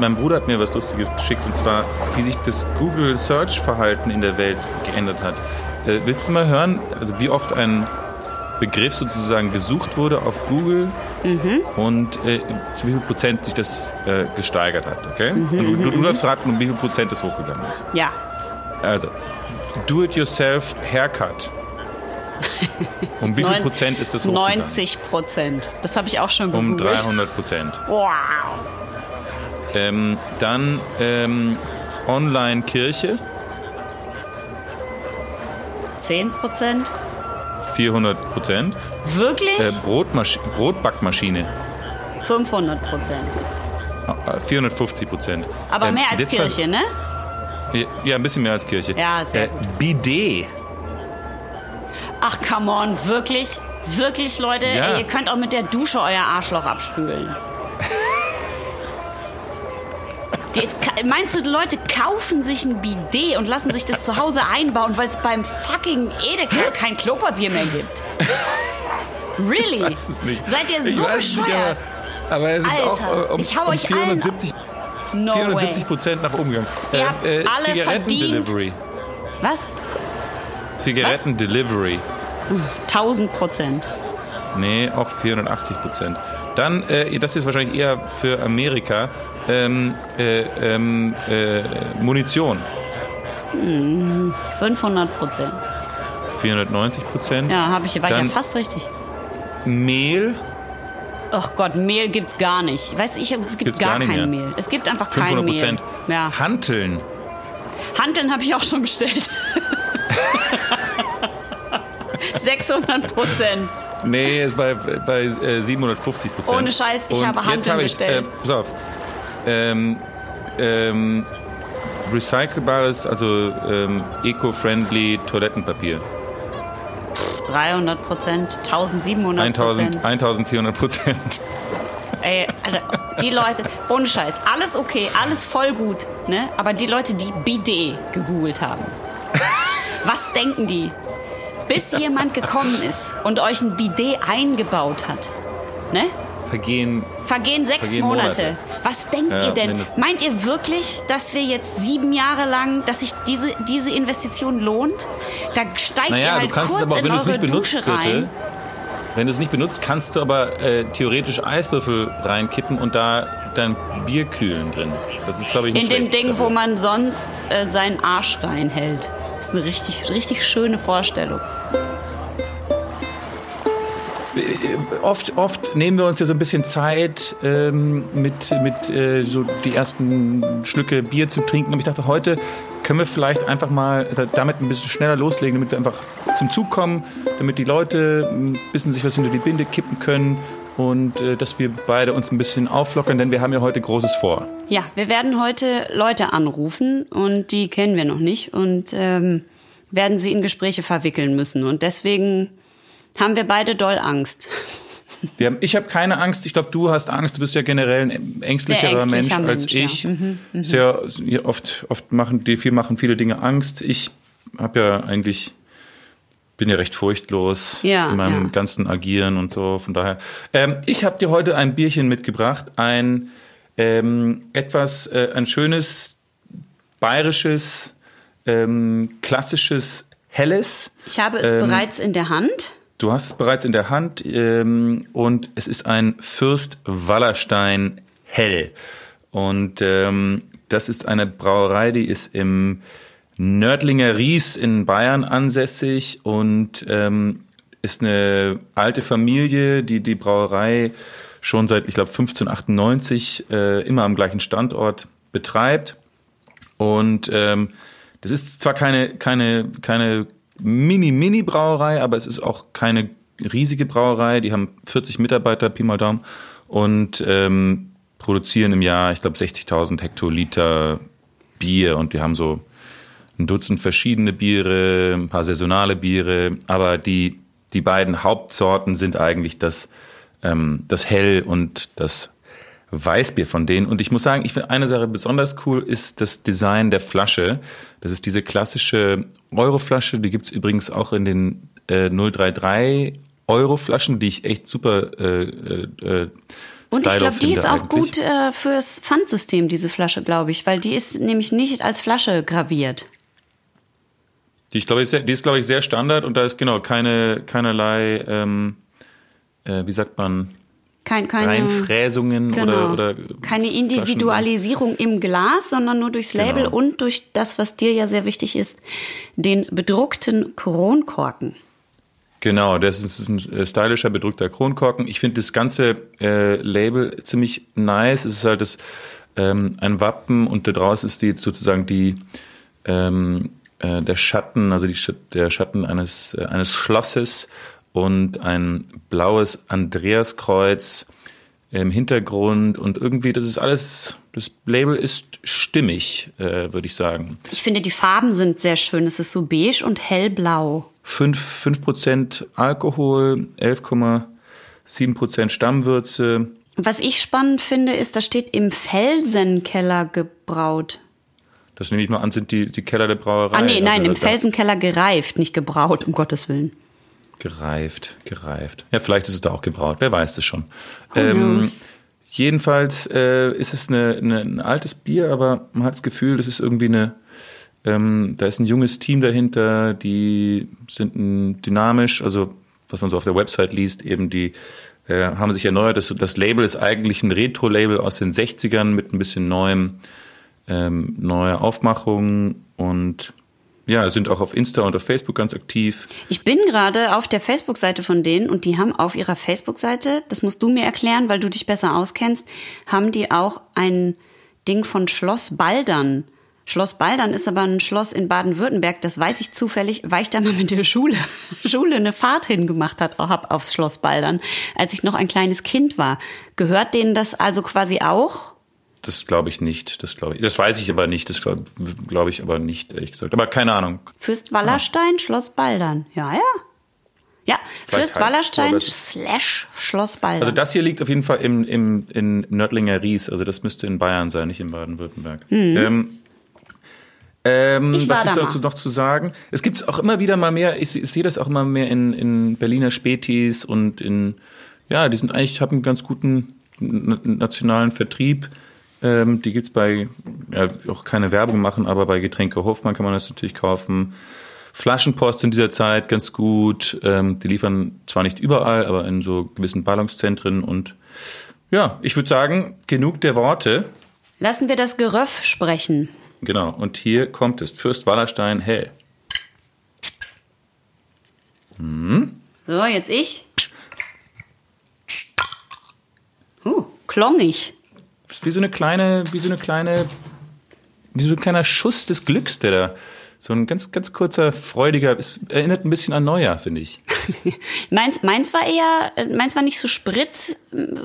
mein Bruder hat mir was Lustiges geschickt und zwar, wie sich das Google Search Verhalten in der Welt geändert hat. Äh, willst du mal hören, also wie oft ein Begriff sozusagen gesucht wurde auf Google mhm. und äh, zu wie viel Prozent sich das äh, gesteigert hat, okay? Mhm, und du, du, du darfst raten, um wie viel Prozent das hochgegangen ist. Ja. Also, Do-it-yourself Haircut. Um wie viel Prozent ist das hochgegangen? 90 Prozent. Das habe ich auch schon gegoogelt. Um 300 Prozent. Wow. Ähm, dann ähm, Online-Kirche. 10 Prozent. 400 Prozent. Wirklich? Äh, Brotmasch Brotbackmaschine. 500 Prozent. 450 ah, Prozent. Aber ähm, mehr als Kirche, ne? Ja, ein bisschen mehr als Kirche. Ja, sehr äh, gut. Bidet. Ach, come on, wirklich? Wirklich, Leute? Ja. Ihr könnt auch mit der Dusche euer Arschloch abspülen. Jetzt, meinst du, die Leute kaufen sich ein Bidet und lassen sich das zu Hause einbauen, weil es beim fucking Edeka kein Klopapier mehr gibt? Really? Ich weiß es nicht. Seid ihr so bescheuert? Aber, aber, es ist Alter, auch um, ich hau um euch 470, no 470 Prozent nach. Ihr äh, habt äh, alle Zigaretten-Delivery. Was? Zigaretten-Delivery. 1000 Prozent. Nee, auch 480 Prozent. Dann, äh, das ist wahrscheinlich eher für Amerika, ähm, äh, ähm, äh, Munition. 500 Prozent. 490 Prozent. Ja, habe ich, war Dann ich ja fast richtig. Mehl. Ach Gott, Mehl gibt's gar nicht. Weißt ich, es gibt gibt's gar, gar kein mehr. Mehl. Es gibt einfach kein Mehl. Ja. Hanteln. Hanteln habe ich auch schon bestellt. 600 Prozent. Nee, ist bei, bei äh, 750 Prozent. Ohne Scheiß, ich Und habe Handeln hab bestellt. Äh, pass auf. Ähm, ähm, recycelbares, also ähm, eco-friendly Toilettenpapier. 300 Prozent, 1700 Prozent. 1400 Prozent. Ey, Alter, die Leute, ohne Scheiß, alles okay, alles voll gut, ne? Aber die Leute, die Bidet gegoogelt haben, was denken die? Bis jemand gekommen ist und euch ein Bidet eingebaut hat. Ne? Vergehen. Vergehen sechs vergehen Monate. Monate. Was denkt ja, ihr denn? Mindestens. Meint ihr wirklich, dass wir jetzt sieben Jahre lang, dass sich diese, diese Investition lohnt? Da steigt naja, ihr halt du kannst kurz es aber in wenn eure nicht benutzt, Dusche rein. Bitte, wenn du es nicht benutzt, kannst du aber äh, theoretisch Eiswürfel reinkippen und da dein Bier kühlen drin. Das ist, glaube ich, nicht In dem Ding, dafür. wo man sonst äh, seinen Arsch reinhält. Das ist eine richtig, richtig schöne Vorstellung. Oft, oft nehmen wir uns ja so ein bisschen Zeit, ähm, mit, mit äh, so die ersten Schlücke Bier zu trinken. Und ich dachte, heute können wir vielleicht einfach mal damit ein bisschen schneller loslegen, damit wir einfach zum Zug kommen, damit die Leute ein bisschen sich was hinter die Binde kippen können und äh, dass wir beide uns ein bisschen auflockern, denn wir haben ja heute Großes vor. Ja, wir werden heute Leute anrufen und die kennen wir noch nicht und ähm, werden sie in Gespräche verwickeln müssen. Und deswegen haben wir beide doll Angst. Haben, ich habe keine Angst. Ich glaube, du hast Angst. Du bist ja generell ein ängstlicherer Mensch als Mensch, ich. Ja. Mhm, mh. Sehr, oft, oft machen die viel machen viele Dinge Angst. Ich habe ja eigentlich bin ja recht furchtlos ja, in meinem ja. ganzen Agieren und so. Von daher, ähm, ich habe dir heute ein Bierchen mitgebracht, ein ähm, etwas, äh, ein schönes bayerisches, ähm, klassisches helles. Ich habe es ähm, bereits in der Hand. Du hast es bereits in der Hand ähm, und es ist ein Fürst Wallerstein Hell. Und ähm, das ist eine Brauerei, die ist im Nördlinger Ries in Bayern ansässig und ähm, ist eine alte Familie, die die Brauerei schon seit, ich glaube, 1598 äh, immer am gleichen Standort betreibt. Und ähm, das ist zwar keine, keine, keine Mini-Mini-Brauerei, aber es ist auch keine riesige Brauerei. Die haben 40 Mitarbeiter, Pi mal Daumen, und ähm, produzieren im Jahr, ich glaube, 60.000 Hektoliter Bier. Und die haben so ein Dutzend verschiedene Biere, ein paar saisonale Biere, aber die, die beiden Hauptsorten sind eigentlich das, ähm, das Hell und das Weißbier von denen. Und ich muss sagen, ich finde eine Sache besonders cool, ist das Design der Flasche. Das ist diese klassische Euroflasche, die gibt's übrigens auch in den äh, 033 Euroflaschen, die ich echt super äh, äh, Und ich glaube, die ist auch eigentlich. gut äh, fürs Pfandsystem, diese Flasche, glaube ich, weil die ist nämlich nicht als Flasche graviert. Die, ich glaube, die ist, glaube ich, sehr Standard und da ist genau keine, keinerlei, ähm, äh, wie sagt man, Kein, keine, Reinfräsungen genau, oder, oder keine Individualisierung im Glas, sondern nur durchs Label Genau. und durch das, was dir ja sehr wichtig ist, den bedruckten Kronkorken. Genau, das ist ein äh, stylischer, bedrückter Kronkorken. Ich finde das ganze äh, Label ziemlich nice. Es ist halt das, ähm, ein Wappen und da draußen ist die sozusagen die ähm, äh, der Schatten, also die, der Schatten eines, äh, eines Schlosses und ein blaues Andreaskreuz im Hintergrund und irgendwie, das ist alles, das Label ist stimmig, äh, würde ich sagen. Ich finde, die Farben sind sehr schön. Es ist so beige und hellblau. 5, 5% Alkohol, 11,7% Stammwürze. Was ich spannend finde, ist, da steht im Felsenkeller gebraut. Das nehme ich mal an, sind die, die Keller der Brauerei. Ah, nee, nein, Also im Felsenkeller gereift, nicht gebraut, um Gottes Willen. Gereift, gereift. Ja, vielleicht ist es da auch gebraut, wer weiß es schon. Knows? jedenfalls äh, ist es eine, eine, ein altes Bier, aber man hat das Gefühl, das ist irgendwie eine, ähm, da ist ein junges Team dahinter, die sind dynamisch, also was man so auf der Website liest, eben die äh, haben sich erneuert. Das, das Label ist eigentlich ein Retro-Label aus den 60ern mit ein bisschen neuem, ähm, neuer Aufmachung und ja, sind auch auf Insta und auf Facebook ganz aktiv. Ich bin gerade auf der Facebook-Seite von denen und die haben auf ihrer Facebook-Seite, das musst du mir erklären, weil du dich besser auskennst, haben die auch ein Ding von Schloss Baldern. Schloss Baldern ist aber ein Schloss in Baden-Württemberg, das weiß ich zufällig, weil ich da mal mit der Schule, Schule eine Fahrt hingemacht hat, hab aufs Schloss Baldern, als ich noch ein kleines Kind war. Gehört denen das also quasi auch? Das glaube ich nicht. Das glaube ich. Das weiß ich aber nicht. Das glaube glaub ich aber nicht, ehrlich gesagt. Aber keine Ahnung. Fürst Wallerstein, Schloss Baldern. Ja, ja. Ja, Vielleicht Fürst es Wallerstein es slash Schloss Baldern. Also das hier liegt auf jeden Fall im, im, in Nördlinger Ries. Also das müsste in Bayern sein, nicht in Baden-Württemberg. Ähm, ähm, Mhm. Ich war was gibt's da dazu noch zu sagen? Es gibt auch immer wieder mal mehr, ich, ich sehe das auch immer mehr in, in Berliner Spätis und in, ja, die sind eigentlich, haben einen ganz guten nationalen Vertrieb. Ähm, die gibt's bei, ja, auch keine Werbung machen, aber bei Getränke Hofmann kann man das natürlich kaufen. Flaschenpost in dieser Zeit ganz gut. Ähm, die liefern zwar nicht überall, aber in so gewissen Ballungszentren und ja, ich würde sagen, genug der Worte. Lassen wir das Geröff sprechen. Genau, und hier kommt es. Fürst Wallerstein hell. So, jetzt ich. Uh, klongig. Das ist wie so eine kleine, wie so eine kleine, wie so ein kleiner Schuss des Glücks, der da, so ein ganz, ganz kurzer, freudiger, es erinnert ein bisschen an Neujahr, finde ich. Meins, meins war eher, äh, meins war nicht so spritz,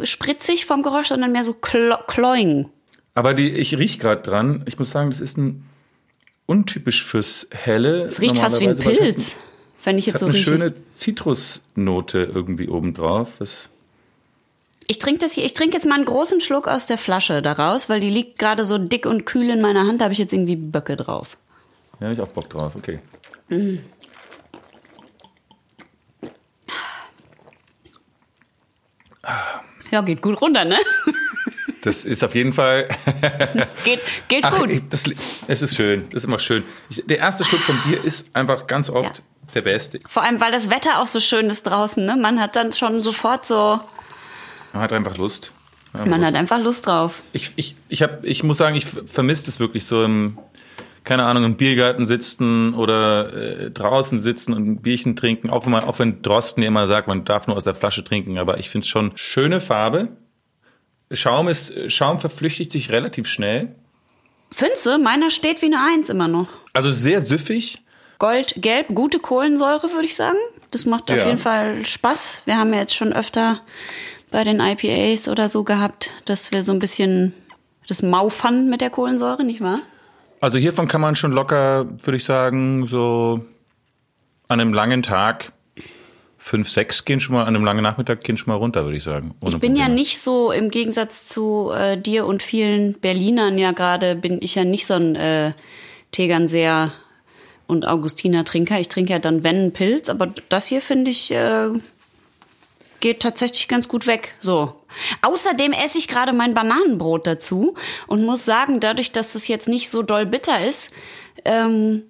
spritzig vom Geräusch, sondern mehr so klo kloing. Aber die, ich riech gerade dran. Ich muss sagen, das ist ein untypisch fürs Helle. Es riecht fast wie ein Pilz, wenn ich Es jetzt hat so eine rieche. schöne Zitrusnote irgendwie obendrauf. Was, Ich trinke das hier, ich trinke jetzt mal einen großen Schluck aus der Flasche daraus, weil die liegt gerade so dick und kühl in meiner Hand, da habe ich jetzt irgendwie Böcke drauf. ja, ich auch Bock drauf. Okay. Ja, geht gut runter, ne? Das ist auf jeden Fall. Geht, geht Ach, gut. das, es ist schön. Das ist immer schön. Ich, der erste Schluck von Bier ist einfach ganz oft Ja. der beste. Vor allem, weil das Wetter auch so schön ist draußen, ne? Man hat dann schon sofort so, Man hat einfach Lust. Man hat man Lust. hat einfach Lust drauf. Ich, ich, ich, hab, ich muss sagen, ich vermisse es wirklich so im, keine Ahnung, im Biergarten sitzen oder äh, draußen sitzen und ein Bierchen trinken. Auch wenn man, auch wenn Drosten ja immer sagt, man darf nur aus der Flasche trinken, aber ich finde es schon schöne Farbe. Schaum ist, Schaum verflüchtigt sich relativ schnell. Findest du? Meiner steht wie eine Eins immer noch. Also sehr süffig. Gold, gelb, gute Kohlensäure, würde ich sagen. Das macht auf Ja. jeden Fall Spaß. Wir haben ja jetzt schon öfter bei den IPAs oder so gehabt, dass wir so ein bisschen das Maufern mit der Kohlensäure, nicht wahr? Also hiervon kann man schon locker, würde ich sagen, so an einem langen Tag fünf, sechs gehen schon mal, an einem langen Nachmittag gehen schon mal runter, würde ich sagen. Ich bin ja Probleme. nicht so, im Gegensatz zu äh, dir und vielen Berlinern ja gerade, bin ich ja nicht so ein äh, Tegernseer und Augustiner Trinker. Ich trinke ja dann, wenn, einen Pilz, aber das hier finde ich, äh, geht tatsächlich ganz gut weg. So. Außerdem esse ich gerade mein Bananenbrot dazu und muss sagen, dadurch, dass das jetzt nicht so doll bitter ist, ähm,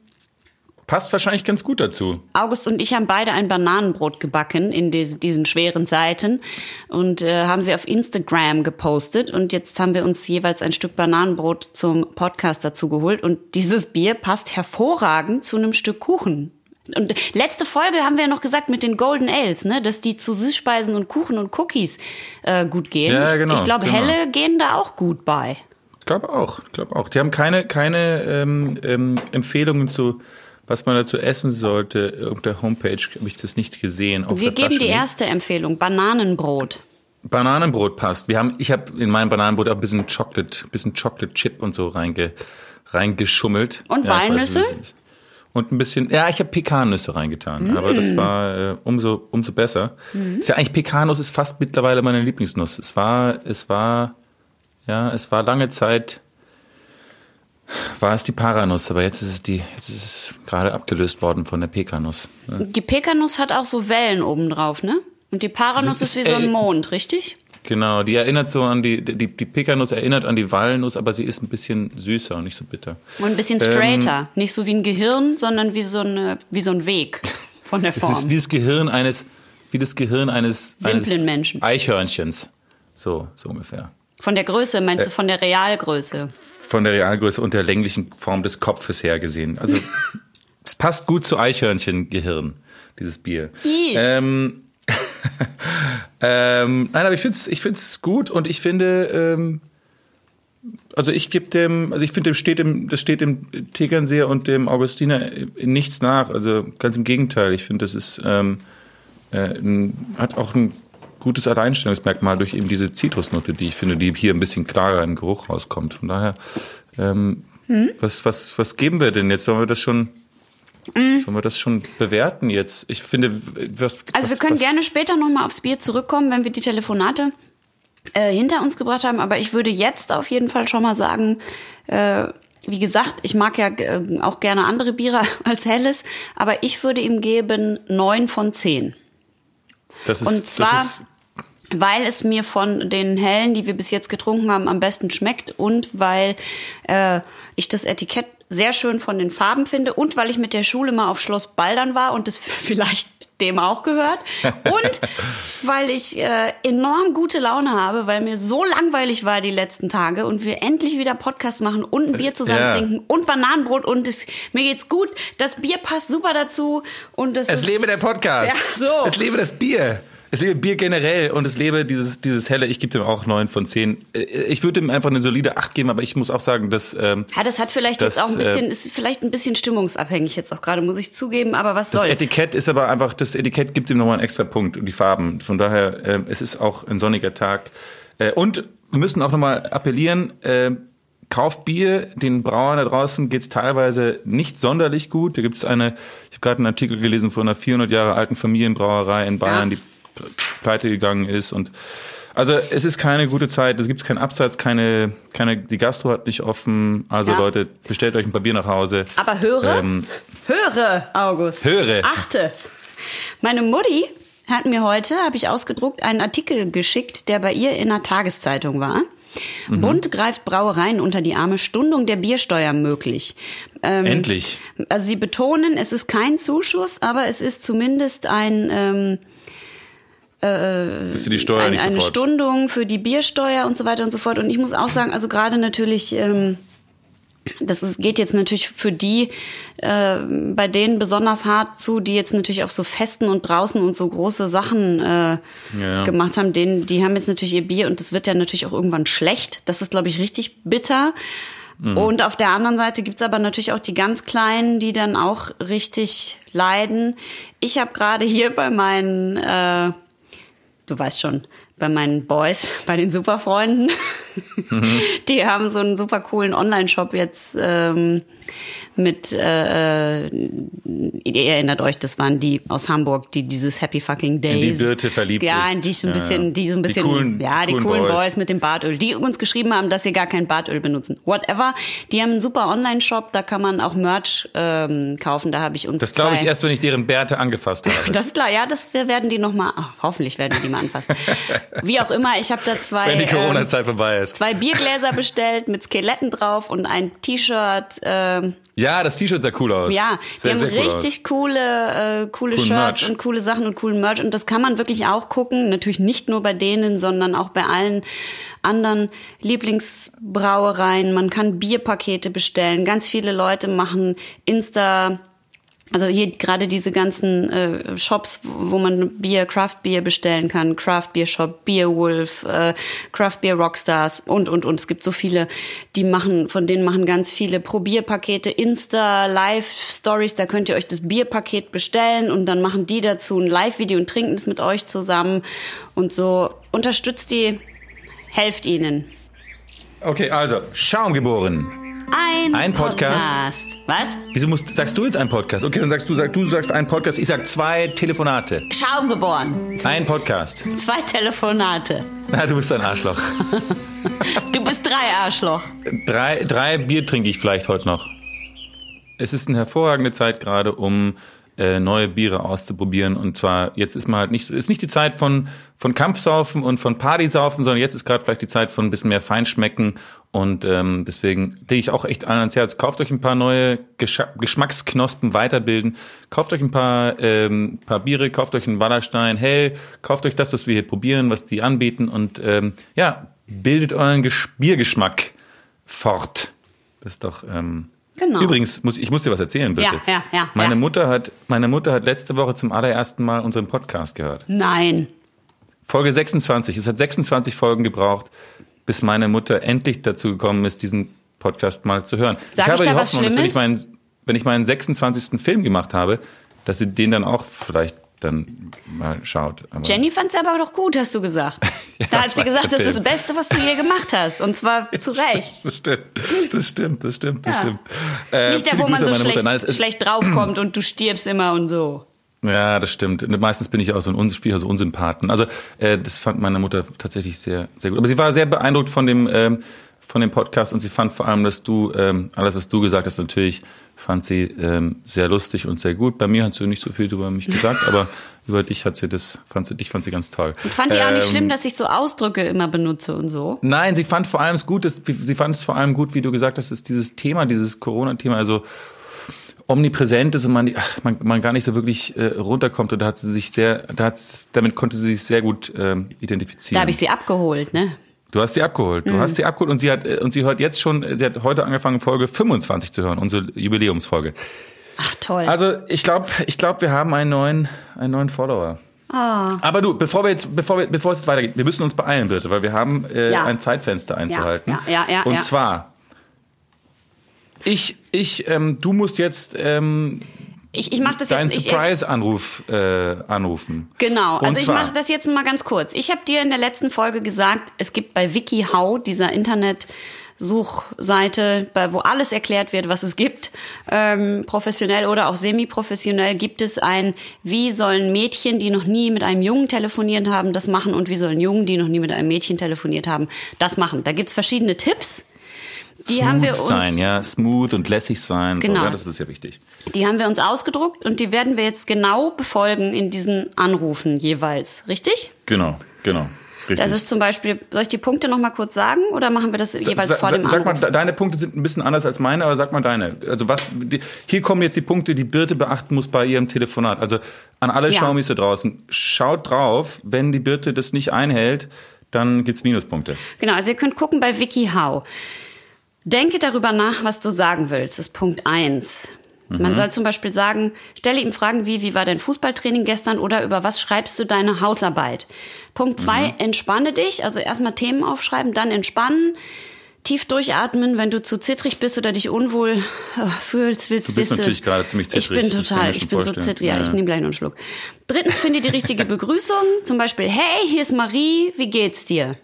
Passt wahrscheinlich ganz gut dazu. August und ich haben beide ein Bananenbrot gebacken in die, diesen schweren Zeiten und äh, haben sie auf Instagram gepostet und jetzt haben wir uns jeweils ein Stück Bananenbrot zum Podcast dazu geholt und dieses Bier passt hervorragend zu einem Stück Kuchen. Und letzte Folge haben wir ja noch gesagt mit den Golden Ales, ne, dass die zu Süßspeisen und Kuchen und Cookies äh, gut gehen. Ja, ich genau, ich glaube, genau. helle gehen da auch gut bei. Ich glaube auch, ich glaube auch. Die haben keine, keine ähm, ähm, Empfehlungen zu, was man dazu essen sollte. Auf der Homepage habe ich das nicht gesehen. Wir geben Flasche die erste Empfehlung, Bananenbrot. Bananenbrot passt. Wir haben, ich habe in mein Bananenbrot auch ein bisschen Chocolate, bisschen Chocolate Chip und so reinge, reingeschummelt. Und weiß, Walnüsse? ist- Und ein bisschen, ja, ich habe Pekannüsse reingetan, aber Mm. das war äh, umso umso besser. Ist ja eigentlich Pekanuss ist fast mittlerweile meine Lieblingsnuss. Es war es war ja, es war lange Zeit war es die Paranuss, aber jetzt ist es die jetzt ist es gerade abgelöst worden von der Pekanuss. ne? Die Pekanuss hat auch so Wellen obendrauf, ne? Und die Paranuss Das ist, ist, wie so ein äh, Mond, richtig? Genau, die erinnert so an die, die, die Pekanuss erinnert an die Walnuss, aber sie ist ein bisschen süßer und nicht so bitter. Und ein bisschen Ähm, straighter. Nicht so wie ein Gehirn, sondern wie so, eine, wie so ein Weg von der Es Form. ist wie das Gehirn eines, wie das Gehirn eines, eines. Eichhörnchens. So, so ungefähr. Von der Größe, meinst Äh, du von der Realgröße? Von der Realgröße und der länglichen Form des Kopfes her gesehen. Also, es passt gut zu Eichhörnchengehirn, dieses Bier. I. Ähm, ähm, nein, aber ich finde es ich find's gut und ich finde, ähm, also ich gebe dem, also ich finde, dem steht dem, das steht dem Tegernseer und dem Augustiner in nichts nach. Also ganz im Gegenteil. Ich finde, das ist ähm, äh, ein, hat auch ein gutes Alleinstellungsmerkmal durch eben diese Zitrusnote, die ich finde, die hier ein bisschen klarer im Geruch rauskommt. Von daher, ähm, was, was, was geben wir denn jetzt? Sollen wir das schon, sollen wir das schon bewerten jetzt? Ich finde, was. Also was, wir können was, gerne später nochmal aufs Bier zurückkommen, wenn wir die Telefonate äh, hinter uns gebracht haben. Aber ich würde jetzt auf jeden Fall schon mal sagen, äh, wie gesagt, ich mag ja äh, auch gerne andere Biere als helles, aber ich würde ihm geben neun von zehn. Das ist, Und zwar, das ist, weil es mir von den hellen, die wir bis jetzt getrunken haben, am besten schmeckt und weil äh, ich das Etikett sehr schön von den Farben finde und weil ich mit der Schule mal auf Schloss Baldern war und das vielleicht dem auch gehört und weil ich äh, enorm gute Laune habe, weil mir so langweilig war die letzten Tage und wir endlich wieder Podcast machen und ein Bier zusammen Ja. trinken und Bananenbrot und es, mir geht's gut. Das Bier passt super dazu und das Es ist, lebe der Podcast. Ja, so. Es lebe das Bier. Es lebe Bier generell und es lebe dieses, dieses helle. Ich gebe dem auch neun von zehn. Äh, Ich würde ihm einfach eine solide acht geben, aber ich muss auch sagen, dass ähm, Ja, das hat vielleicht Das, jetzt auch ein bisschen, äh, ist vielleicht ein bisschen stimmungsabhängig jetzt auch gerade, muss ich zugeben, aber was das soll's. Etikett ist aber einfach, das Etikett gibt ihm nochmal einen extra Punkt und die Farben. Von daher, ähm, es ist auch ein sonniger Tag. Äh, und wir müssen auch nochmal appellieren, äh, kauft Bier, den Brauern da draußen geht's teilweise nicht sonderlich gut. Da gibt's eine, ich habe gerade einen Artikel gelesen von einer 400 Jahre alten Familienbrauerei in Bayern, Ja. die pleite gegangen ist und also es ist keine gute Zeit, es gibt keinen Absatz, keine, keine, die Gastro hat nicht offen. Also Ja. Leute, bestellt euch ein paar Bier nach Hause. Aber höre, Ähm, höre, August. Höre. Achte. Meine Mutti hat mir heute, habe ich ausgedruckt, einen Artikel geschickt, der bei ihr in einer Tageszeitung war. Mhm. Bund greift Brauereien unter die Arme, Stundung der Biersteuer möglich. Ähm, Endlich. Also sie betonen, es ist kein Zuschuss, aber es ist zumindest ein ähm, Bist du die Steuer ein, nicht eine sofort. Stundung für die Biersteuer und so weiter und so fort. Und ich muss auch sagen, also gerade natürlich, ähm, das ist, geht jetzt natürlich für die, äh, bei denen besonders hart zu, die jetzt natürlich auf so Festen und draußen und so große Sachen äh, Ja. gemacht haben. Denen, die haben jetzt natürlich ihr Bier und das wird ja natürlich auch irgendwann schlecht. Das ist, glaube ich, richtig bitter. Mhm. Und auf der anderen Seite gibt's aber natürlich auch die ganz Kleinen, die dann auch richtig leiden. Ich habe gerade hier bei meinen, äh, du weißt schon, bei meinen Boys, bei den Superfreunden, Die haben so einen super coolen Online-Shop jetzt ähm, mit, äh, ihr erinnert euch, das waren die aus Hamburg, die dieses Happy Fucking Days. In die Birte verliebt Ja, ist. in die so ein Ja, bisschen, ja. die so ein Die bisschen, coolen- ja, die coolen coolen, Boys. Boys. mit dem Bartöl, die uns geschrieben haben, dass sie gar kein Bartöl benutzen. Whatever. Die haben einen super Online-Shop, da kann man auch Merch ähm, kaufen. Da habe ich uns Das glaube ich erst, wenn ich deren Bärte angefasst habe. Das ist klar, ja, das wir werden die nochmal, hoffentlich werden wir die mal anfassen. Wie auch immer, ich habe da zwei, wenn die ähm, Corona-Zeit vorbei ist. Zwei Biergläser bestellt mit Skeletten drauf und ein T-Shirt. Ähm, Ja, das T-Shirt sah cool aus. ja, sehr, die haben cool richtig coole, äh, coole Coolen Shirts Merch. und coole Sachen und coolen Merch. Und das kann man wirklich auch gucken. Natürlich nicht nur bei denen, sondern auch bei allen anderen Lieblingsbrauereien. Man kann Bierpakete bestellen. Ganz viele Leute machen Insta. Also hier gerade diese ganzen äh, Shops, wo man Bier, Craft Beer bestellen kann, Craft Beer Shop, Beerwolf, äh, Craft Beer Rockstars und und und. Es gibt so viele, die machen, von denen machen ganz viele Probierpakete, Insta, Live Stories. Da könnt ihr euch das Bierpaket bestellen und dann machen die dazu ein Live-Video und trinken es mit euch zusammen und so unterstützt die, helft ihnen. Okay, also, Schaum geboren. Ein, Ein Podcast. Was? Wieso musst, sagst du jetzt ein Podcast? Okay, dann sagst du, sag, du sagst ein Podcast. Ich sag zwei Telefonate. Schaum geboren. Ein Podcast. Zwei Telefonate. Na, du bist ein Arschloch. Du bist drei Arschloch. Drei, drei Bier trinke ich vielleicht heute noch. Es ist eine hervorragende Zeit gerade, um äh, neue Biere auszuprobieren. Und zwar, jetzt ist mal halt nicht, ist nicht die Zeit von, von Kampfsaufen und von Partysaufen, sondern jetzt ist gerade vielleicht die Zeit von ein bisschen mehr Feinschmecken. Und ähm, deswegen lege ich auch echt allen ans Herz. Kauft euch ein paar neue Gescha Geschmacksknospen weiterbilden. Kauft euch ein paar, ähm, paar Biere, kauft euch einen Wallerstein, hey, kauft euch das, was wir hier probieren, was die anbieten. Und ähm, ja, bildet euren Gesch Biergeschmack fort. Das ist doch. Ähm, Genau. Übrigens, muss, ich muss dir was erzählen, bitte. Ja, ja, ja, Meine ja. Mutter hat, meine Mutter hat letzte Woche zum allerersten Mal unseren Podcast gehört. Nein. Folge 26. Es hat 26 Folgen gebraucht, bis meine Mutter endlich dazu gekommen ist, diesen Podcast mal zu hören. Sag ich habe ich die Hoffnung, dass wenn ich, meinen, wenn ich meinen 26. Film gemacht habe, dass sie den dann auch vielleicht dann mal schaut. Aber Jenny fand's aber doch gut, hast du gesagt. Ja, da hat sie gesagt, das ist das. Beste, was du je gemacht hast. Und zwar zu Recht. Das stimmt, das stimmt, das stimmt, das Ja. stimmt. Äh, Nicht der, viele wo man so schlecht. Nein, es schlecht draufkommt und du stirbst immer und so. Ja, das stimmt. Meistens bin ich auch so ein Uns- Spieler, so Unsympathen. Also äh, das fand meine Mutter tatsächlich sehr, sehr gut. Aber sie war sehr beeindruckt von dem ähm, von dem Podcast und sie fand vor allem, dass du ähm, alles, was du gesagt hast, natürlich fand sie ähm, sehr lustig und sehr gut. Bei mir hat sie nicht so viel über mich gesagt, aber über dich hat sie das, fand sie, dich fand sie ganz toll. Und fand die auch nicht Ähm, schlimm, dass ich so Ausdrücke immer benutze und so. Nein, sie fand vor allem es gut, dass, sie fand es vor allem gut, wie du gesagt hast, ist dieses Thema, dieses Corona-Thema, also omnipräsent ist und man, man, man gar nicht so wirklich äh, runterkommt und da hat sie sich sehr, da hat, damit konnte sie sich sehr gut ähm, identifizieren. Da habe ich sie abgeholt, ne? Du hast sie abgeholt. Du Mhm. hast sie abgeholt und sie hat äh, und sie hört jetzt schon, sie hat heute angefangen Folge 25 zu hören, unsere Jubiläumsfolge. Ach toll. Also ich glaube, ich glaube, wir haben einen neuen, einen neuen Follower. Ah. Aber du, bevor wir jetzt, bevor wir, bevor es jetzt weitergeht, wir müssen uns beeilen, bitte, weil wir haben äh, Ja. ein Zeitfenster einzuhalten. ja, ja, ja, Und ja. zwar, ich, ich, ähm, du musst jetzt ähm, ich ich mache das deinen jetzt. Ich, Surprise-Anruf äh, anrufen. Genau, Und also ich mache das jetzt mal ganz kurz. Ich habe dir in der letzten Folge gesagt, es gibt bei WikiHow, dieser Internetsuchseite, bei, wo alles erklärt wird, was es gibt, ähm, professionell oder auch semi-professionell, gibt es ein, wie sollen Mädchen, die noch nie mit einem Jungen telefoniert haben, das machen und wie sollen Jungen, die noch nie mit einem Mädchen telefoniert haben, das machen. Da gibt's verschiedene Tipps. Die Smooth haben wir uns sein, ja, smooth und lässig sein. Genau. So, ja, das ist ja wichtig. Die haben wir uns ausgedruckt und die werden wir jetzt genau befolgen in diesen Anrufen jeweils. Richtig? Genau, genau. Richtig. Das ist zum Beispiel, soll ich die Punkte noch mal kurz sagen oder machen wir das jeweils Sa- vor dem Sag mal, Anruf? de- deine Punkte sind ein bisschen anders als meine, aber sag mal deine. Also was, die, hier kommen jetzt die Punkte, die Birte beachten muss bei ihrem Telefonat. Also an alle Ja. Schaumis da draußen, schaut drauf, wenn die Birte das nicht einhält, dann gibt's Minuspunkte. Genau, also ihr könnt gucken bei WikiHow. Denke darüber nach, was du sagen willst. Das ist Punkt eins. Mhm. Man soll zum Beispiel sagen, stelle ihm Fragen wie, wie war dein Fußballtraining gestern oder über was schreibst du deine Hausarbeit? Punkt zwei, Mhm. entspanne dich, also erstmal Themen aufschreiben, dann entspannen, tief durchatmen, wenn du zu zittrig bist oder dich unwohl äh, fühlst, willst, Du bist willst natürlich gerade ziemlich Ich zittrig, bin ich total, mir ich schon bin so vorstellen. zittrig, ja, Ja, ich nehme gleich noch einen Schluck. Drittens, finde die richtige Begrüßung, zum Beispiel, hey, hier ist Marie, wie geht's dir?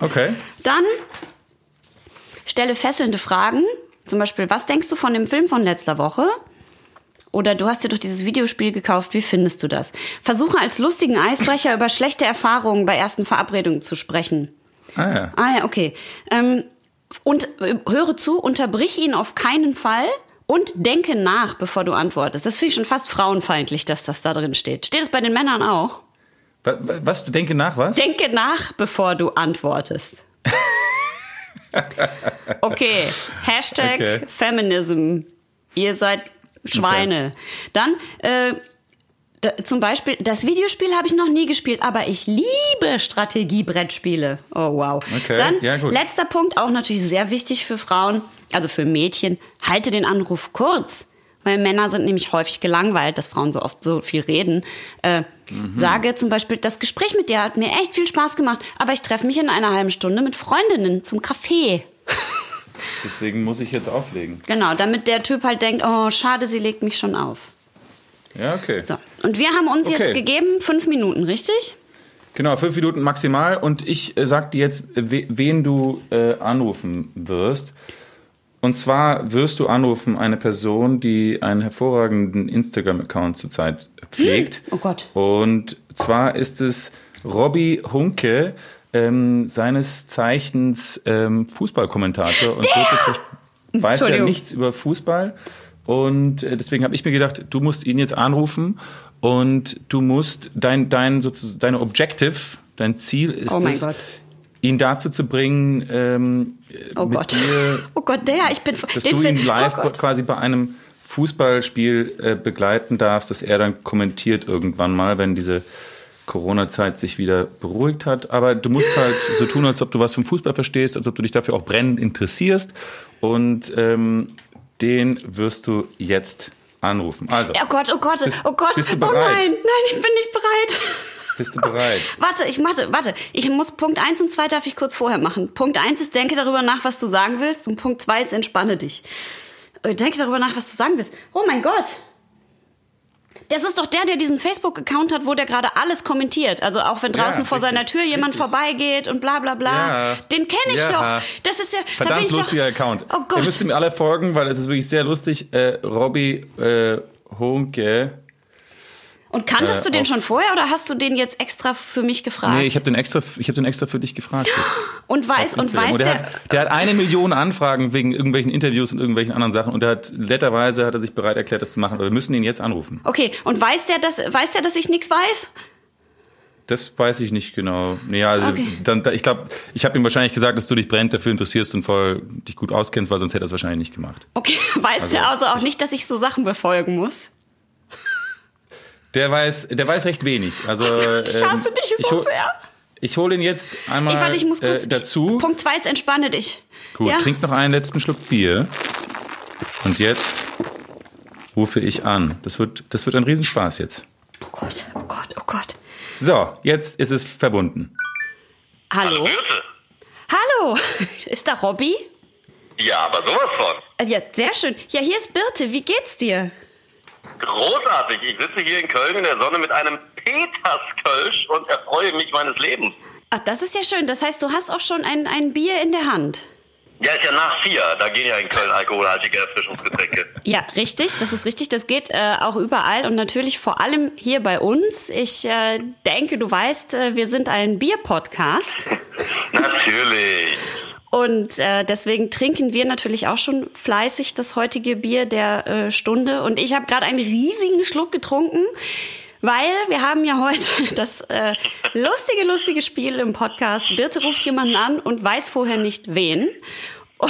Okay. Dann stelle fesselnde Fragen. Zum Beispiel, was denkst du von dem Film von letzter Woche? Oder du hast dir doch dieses Videospiel gekauft, wie findest du das? Versuche als lustigen Eisbrecher über schlechte Erfahrungen bei ersten Verabredungen zu sprechen. Ah ja. Ah ja, okay. Ähm, und äh, höre zu, unterbrich ihn auf keinen Fall und denke nach, bevor du antwortest. Das finde ich schon fast frauenfeindlich, dass das da drin steht. Steht es bei den Männern auch? Wa- wa- Was, denke nach, was? Denke nach, bevor du antwortest. Okay, Hashtag Okay. Feminism. Ihr seid Schweine. Dann, äh, zum Beispiel, das Videospiel habe ich noch nie gespielt, aber ich liebe Strategiebrettspiele. Oh wow. Okay, Dann, ja, letzter Punkt, auch natürlich sehr wichtig für Frauen, also für Mädchen, halte den Anruf kurz. Weil Männer sind nämlich häufig gelangweilt, dass Frauen so oft so viel reden. Äh, Mhm. Sage zum Beispiel, das Gespräch mit dir hat mir echt viel Spaß gemacht, aber ich treffe mich in einer halben Stunde mit Freundinnen zum Kaffee. Deswegen muss ich jetzt auflegen. Genau, damit der Typ halt denkt, oh, schade, sie legt mich schon auf. Ja, okay. So, und wir haben uns Okay. jetzt gegeben fünf Minuten, richtig? Genau, fünf Minuten maximal. Und ich äh, sag dir jetzt, we wen du äh, anrufen wirst. Und zwar wirst du anrufen eine Person, die einen hervorragenden Instagram-Account zurzeit pflegt. Oh Gott. Und zwar ist es Robby Hunke, ähm, seines Zeichens ähm, Fußballkommentator und wirklich weiß ja nichts über Fußball. Und äh, deswegen habe ich mir gedacht, du musst ihn jetzt anrufen und du musst dein, dein sozusagen deine Objective, dein Ziel ist Oh mein es, Gott. Ihn dazu zu bringen, ähm, Oh Gott. dir Oh Gott, der, ich bin. dass den du ihn Film- live oh quasi bei einem Fußballspiel äh, begleiten darfst, dass er dann kommentiert irgendwann mal, wenn diese Corona-Zeit sich wieder beruhigt hat. Aber du musst halt so tun, als ob du was vom Fußball verstehst, als ob du dich dafür auch brennend interessierst. Und ähm, den wirst du jetzt anrufen. Also, Oh Gott, oh Gott, Bist- oh Gott. bist du Oh nein, nein, ich bin nicht bereit. Bist du bereit? Warte, ich warte, warte. Ich muss Punkt eins und zwei darf ich kurz vorher machen. Punkt eins ist, denke darüber nach, was du sagen willst. Und Punkt zwei ist, entspanne dich. Äh, Denke darüber nach, was du sagen willst. Oh mein Gott. Das ist doch der, der diesen Facebook-Account hat, wo der gerade alles kommentiert. Also auch wenn draußen Ja, vor seiner richtig, Tür jemand richtig. vorbeigeht und bla bla bla. Ja. Den kenne ich Ja. doch. Das ist ja. da bin Verdammt ich lustiger doch, Account. Oh Ihr Gott. müsst ihm alle folgen, weil es ist wirklich sehr lustig. Äh, Robby äh, Hunke. Und kanntest äh, du den schon vorher oder hast du den jetzt extra für mich gefragt? Nee, ich habe den extra, ich habe den extra für dich gefragt jetzt. und weiß, und weiß der, der. hat, der hat eine Million Anfragen wegen irgendwelchen Interviews und irgendwelchen anderen Sachen und der hat netterweise hat er sich bereit erklärt, das zu machen. Aber wir müssen ihn jetzt anrufen. Okay, und weiß der, dass, weiß der, dass ich nichts weiß? Das weiß ich nicht genau. Nee, also Okay. dann, ich glaube, ich habe ihm wahrscheinlich gesagt, dass du dich brennend dafür interessierst und voll dich gut auskennst, weil sonst hätte er es wahrscheinlich nicht gemacht. Okay, weiß der also auch nicht, dass ich so Sachen befolgen muss? Der weiß, der weiß recht wenig. Also Ich hasse ähm, dich ich so hol- sehr. Ich hole ihn jetzt einmal Ich warte, ich muss kurz. äh, dazu. Ich, Punkt zwei ist entspanne dich. Gut, ja? trink noch einen letzten Schluck Bier. Und jetzt rufe ich an. Das wird, das wird ein Riesenspaß jetzt. Oh Gott, oh Gott, oh Gott. So, jetzt ist es verbunden. Hallo? Hallo, ist da Robby? Ja, aber sowas von. Ja, sehr schön. Ja, hier ist Birte. Wie geht's dir? Großartig. Ich sitze hier in Köln in der Sonne mit einem Peterskölsch und erfreue mich meines Lebens. Ach, das ist ja schön. Das heißt, du hast auch schon ein, ein Bier in der Hand. Ja, ist ja nach vier. Da gehen ja in Köln alkoholhaltige Erfrischungsgetränke. Ja, richtig, das ist richtig. Das geht äh, auch überall und natürlich vor allem hier bei uns. Ich äh, denke, du weißt, äh, wir sind ein Bier-Podcast. Natürlich. Und äh, deswegen trinken wir natürlich auch schon fleißig das heutige Bier der äh, Stunde. Und ich habe gerade einen riesigen Schluck getrunken, weil wir haben ja heute das äh, lustige, lustige Spiel im Podcast. Birte ruft jemanden an und weiß vorher nicht wen. Ja.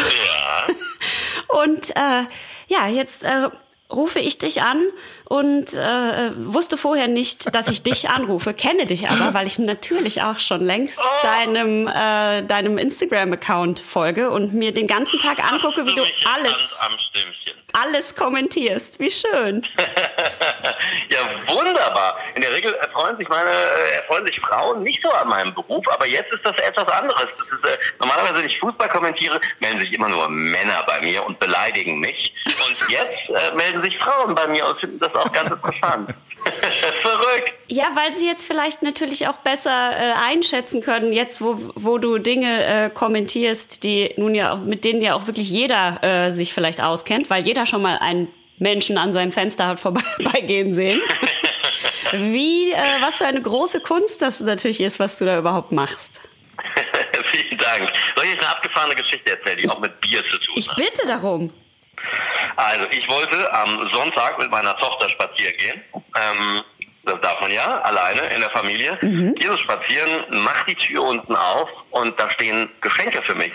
Und äh, ja, jetzt äh, rufe ich dich an und äh, wusste vorher nicht, dass ich dich anrufe, kenne dich aber, weil ich natürlich auch schon längst deinem, äh, deinem Instagram-Account folge und mir den ganzen Tag angucke, wie du alles, alles kommentierst. Wie schön. Ja, wunderbar. In der Regel erfreuen sich meine, äh, erfreuen sich Frauen nicht so an meinem Beruf, aber jetzt ist das etwas anderes. Das ist, äh, normalerweise, wenn ich Fußball kommentiere, melden sich immer nur Männer bei mir und beleidigen mich. Jetzt äh, melden sich Frauen bei mir und finden das auch ganz interessant. Verrückt. Ja, weil sie jetzt vielleicht natürlich auch besser äh, einschätzen können, jetzt wo, wo du Dinge äh, kommentierst, die nun ja mit denen ja auch wirklich jeder äh, sich vielleicht auskennt, weil jeder schon mal einen Menschen an seinem Fenster hat vorbeigehen sehen. Wie, äh, was für eine große Kunst das natürlich ist, was du da überhaupt machst. Vielen Dank. Soll ich jetzt eine abgefahrene Geschichte erzählen, die auch mit Bier zu tun hat? Ich bitte darum. Also, ich wollte am Sonntag mit meiner Tochter spazieren gehen. Ähm, das darf man ja, alleine in der Familie. Mhm. Dieses Spazieren macht die Tür unten auf und da stehen Geschenke für mich.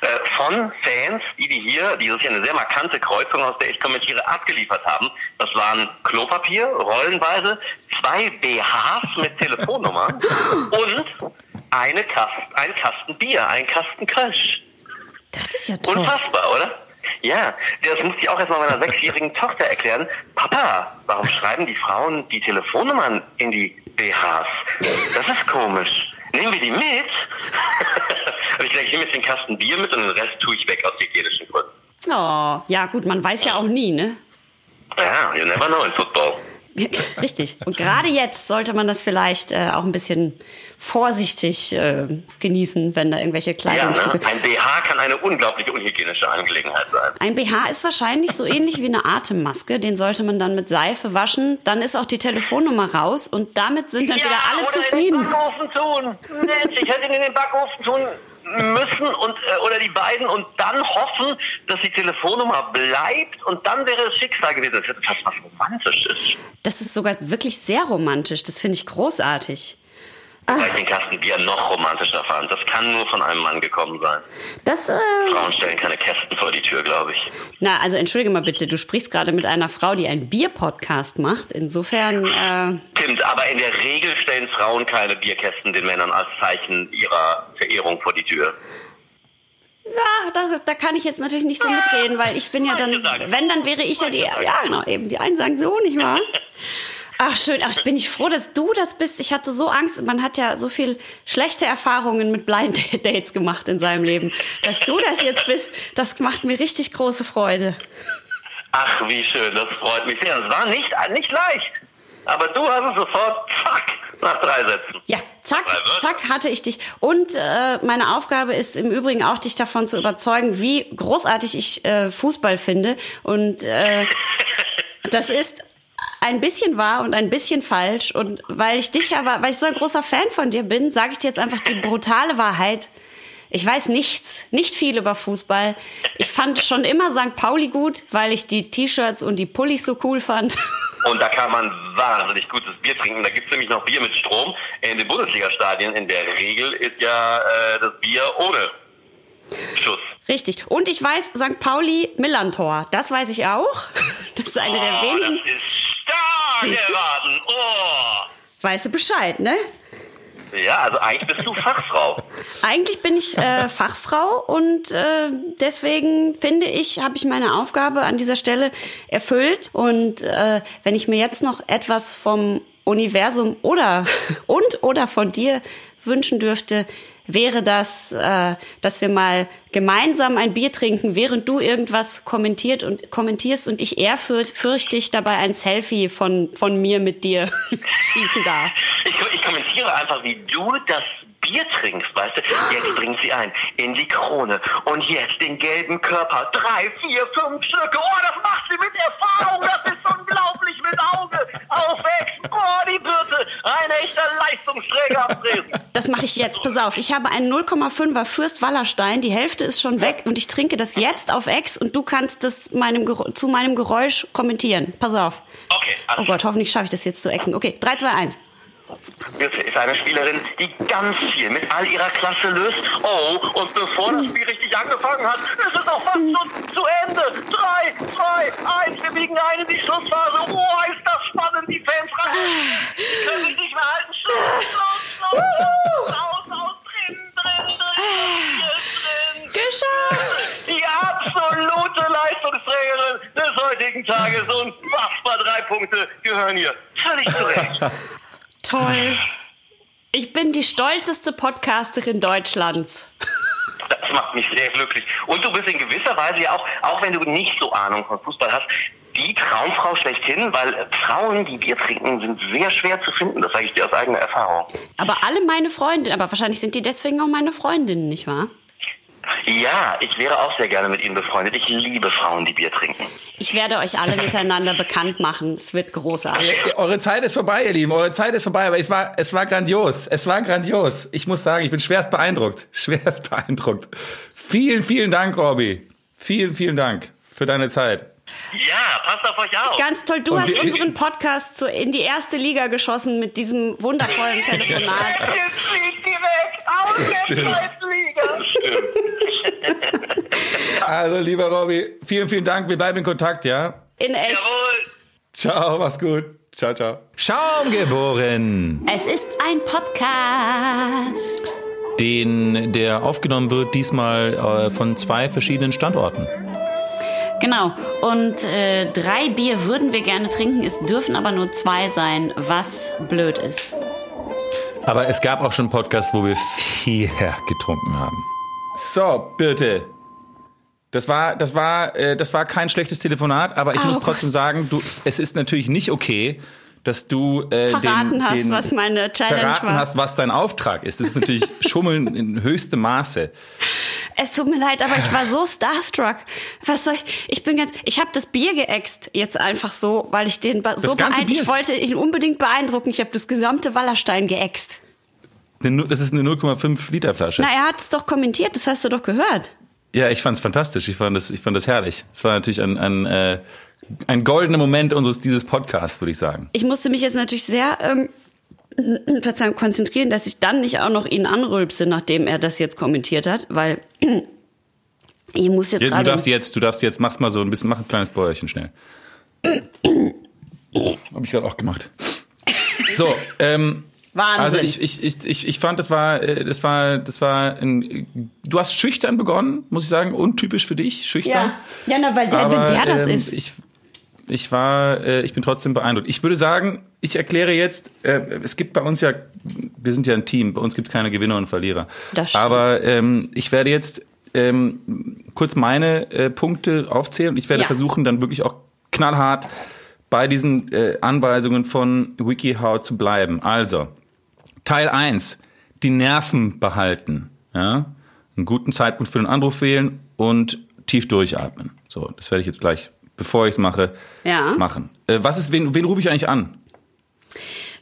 Äh, von Fans, die die hier, dieses hier eine sehr markante Kreuzung, aus der ich kommentiere, abgeliefert haben. Das waren Klopapier, rollenweise, zwei BHs mit Telefonnummern und eine Kasten, ein Kasten Bier, ein Kasten Kölsch. Das ist ja toll. Unfassbar, oder? Ja, das musste ich auch erstmal meiner sechsjährigen Tochter erklären. Papa, warum schreiben die Frauen die Telefonnummern in die BHs? Das ist komisch. Nehmen wir die mit? Und ich denke, ich nehme jetzt den Kasten Bier mit und den Rest tue ich weg aus hygienischen Gründen. Oh, ja gut, man weiß ja auch nie, ne? Ja, you never know in Football. Richtig. Und gerade jetzt sollte man das vielleicht äh, auch ein bisschen vorsichtig äh, genießen, wenn da irgendwelche Kleidungsstücke... Ja, ne? Ein BH kann eine unglaubliche unhygienische Angelegenheit sein. Ein BH ist wahrscheinlich so ähnlich wie eine Atemmaske. Den sollte man dann mit Seife waschen. Dann ist auch die Telefonnummer raus und damit sind dann ja, wieder alle oder zufrieden. In den Backofen tun. ich hätte ihn in den Backofen tun müssen und äh, oder die beiden und dann hoffen, dass die Telefonnummer bleibt und dann wäre es Schicksal gewesen. Das ist fast was Romantisches. Das ist sogar wirklich sehr romantisch. Das finde ich großartig. Weil ich den Kasten Bier noch romantischer fand. Das kann nur von einem Mann gekommen sein. Das, äh, Frauen stellen keine Kästen vor die Tür, glaube ich. Na, also entschuldige mal bitte, du sprichst gerade mit einer Frau, die einen Bier-Podcast macht. Insofern. Äh Stimmt, aber in der Regel stellen Frauen keine Bierkästen den Männern als Zeichen ihrer Verehrung vor die Tür. Ja, da, da kann ich jetzt natürlich nicht so mitreden, weil ich bin ja dann, wenn, dann wäre ich ja die, ja genau, eben die einen sagen so, nicht wahr? Ach schön, ach bin ich froh, dass du das bist. Ich hatte so Angst. Man hat ja so viel schlechte Erfahrungen mit Blind Dates gemacht in seinem Leben. Dass du das jetzt bist, das macht mir richtig große Freude. Ach, wie schön, das freut mich sehr. Es war nicht, nicht leicht. Aber du hast es sofort, zack, nach drei Sätzen. Ja, zack, zack hatte ich dich. Und äh, meine Aufgabe ist im Übrigen auch, dich davon zu überzeugen, wie großartig ich äh, Fußball finde. Und äh, das ist ein bisschen wahr und ein bisschen falsch. Und weil ich dich aber, weil ich so ein großer Fan von dir bin, sage ich dir jetzt einfach die brutale Wahrheit. Ich weiß nichts, nicht viel über Fußball. Ich fand schon immer St. Pauli gut, weil ich die T-Shirts und die Pullis so cool fand. Und da kann man wahnsinnig gutes Bier trinken. Da gibt es nämlich noch Bier mit Strom. In den Bundesliga-Stadien in der Regel ist ja äh, das Bier ohne Schuss. Richtig. Und ich weiß, St. Pauli Millantor. Das weiß ich auch. Das ist eine oh, der wenigen. Das ist stark erwarten. Oh. Weißt du Bescheid, ne? Ja, also eigentlich bist du Fachfrau. Eigentlich bin ich äh, Fachfrau und äh, deswegen finde ich, habe ich meine Aufgabe an dieser Stelle erfüllt. Und äh, wenn ich mir jetzt noch etwas vom Universum oder und oder von dir wünschen dürfte, wäre das, äh, dass wir mal gemeinsam ein Bier trinken, während du irgendwas kommentiert und kommentierst und ich ehrfürchtig dabei ein Selfie von, von mir mit dir schießen darf. Ich, ich kommentiere einfach, wie du das Bier trinkst, weißt du? Jetzt bringt sie ein in die Krone und jetzt den gelben Körper. Drei, vier, fünf Stücke. Oh, das macht sie mit Erfahrung. Das ist unglaublich mit Auge. Aufwächst. Oh, die Birte. Ein echter Leistungsträger am Tresen. Das mache ich jetzt. Pass auf. Ich habe einen 0,5er Fürst Wallerstein. Die Hälfte ist schon weg und ich trinke das jetzt auf Ex und du kannst das meinem, zu meinem Geräusch kommentieren. Pass auf. Okay. Oh Gott, hoffentlich schaffe ich das jetzt zu exen. Okay, 3, 2, 1. Birte ist eine Spielerin, die ganz viel mit all ihrer Klasse löst. Oh, und bevor das Spiel richtig angefangen hat, ist es auch fast zu, zu Ende. Drei, zwei, eins, wir biegen ein in die Schlussphase. Oh, ist das spannend, die Fans ran. Die können sich nicht mehr halten. Schluss, Schluss, Schluss. Aus, aus, drin, drin, drin, drin. Geschafft! Die absolute Leistungsträgerin des heutigen Tages. Unfassbar drei Punkte gehören hier. Völlig zurecht. Toll. Ich bin die stolzeste Podcasterin Deutschlands. Das macht mich sehr glücklich. Und du bist in gewisser Weise ja auch, auch wenn du nicht so Ahnung von Fußball hast, die Traumfrau schlechthin, weil Frauen, die Bier trinken, sind sehr schwer zu finden. Das sage ich dir aus eigener Erfahrung. Aber alle meine Freundinnen, aber wahrscheinlich sind die deswegen auch meine Freundinnen, nicht wahr? Ja, ich wäre auch sehr gerne mit Ihnen befreundet. Ich liebe Frauen, die Bier trinken. Ich werde euch alle miteinander bekannt machen. Es wird großartig. Eure Zeit ist vorbei, ihr Lieben. Eure Zeit ist vorbei, aber es war, es war grandios. Es war grandios. Ich muss sagen, ich bin schwerst beeindruckt. Schwerst beeindruckt. Vielen, vielen Dank, Robby. Vielen, vielen Dank für deine Zeit. Ja, passt auf euch auf. Ganz toll. Du Und hast wir- unseren Podcast zu, in die erste Liga geschossen mit diesem wundervollen Telefonat. Jetzt fliegt die weg. Aus der. Scheißliga. Also, lieber Robby, vielen, vielen Dank. Wir bleiben in Kontakt, ja? In echt. Jawohl. Ciao, mach's gut. Ciao, ciao. Schaum geboren. Es ist ein Podcast. Den, der aufgenommen wird, diesmal äh, von zwei verschiedenen Standorten. Genau. Und äh, drei Bier würden wir gerne trinken. Es dürfen aber nur zwei sein, was blöd ist. Aber es gab auch schon Podcasts, wo wir vier getrunken haben. So, bitte. Das war, das war, äh, das war kein schlechtes Telefonat, aber ich Oh muss Gott. trotzdem sagen, du, es ist natürlich nicht okay, dass du äh, Verraten den, hast, den, was meine Challenge verraten war. hast, was dein Auftrag ist. Das ist natürlich Schummeln in höchstem Maße. Es tut mir leid, aber ich war so starstruck. Was soll ich? Ich bin ganz, ich habe das Bier geäxt jetzt einfach so, weil ich den be- so beeindruckt. Ich wollte ihn unbedingt beeindrucken. Ich habe das gesamte Wallerstein geäxt. Das ist eine 0,5 Liter Flasche. Na, er hat es doch kommentiert. Das hast du doch gehört. Ja, ich fand's fantastisch. Ich fand das, ich fand das herrlich. Es war natürlich ein, ein, äh, ein goldener Moment unseres dieses Podcasts, würde ich sagen. Ich musste mich jetzt natürlich sehr ähm, Verzeihung, konzentrieren, dass ich dann nicht auch noch ihn anrülpse, nachdem er das jetzt kommentiert hat, weil ich muss jetzt Ja, du darfst jetzt, du darfst jetzt, mach's mal so ein bisschen, mach ein kleines Bäuerchen schnell. Hab ich gerade auch gemacht. So, ähm, Wahnsinn. also ich, ich, ich, ich, ich fand, das war, äh, das war, das war ein, du hast schüchtern begonnen, muss ich sagen, untypisch für dich, schüchtern. ja, ja, na, weil der, Aber, wenn der das ähm, ist. Ich, ich war, äh, ich bin trotzdem beeindruckt. Ich würde sagen, ich erkläre jetzt, äh, es gibt bei uns ja, wir sind ja ein Team, bei uns gibt es keine Gewinner und Verlierer. Das stimmt. Aber ähm, ich werde jetzt ähm, kurz meine äh, Punkte aufzählen und ich werde Ja. versuchen, dann wirklich auch knallhart bei diesen äh, Anweisungen von WikiHow zu bleiben. Also, Teil 1, die Nerven behalten. Ja? Einen guten Zeitpunkt für den Anruf wählen und tief durchatmen. So, das werde ich jetzt gleich, bevor ich es mache, Ja. machen. Äh, was ist, wen, wen rufe ich eigentlich an?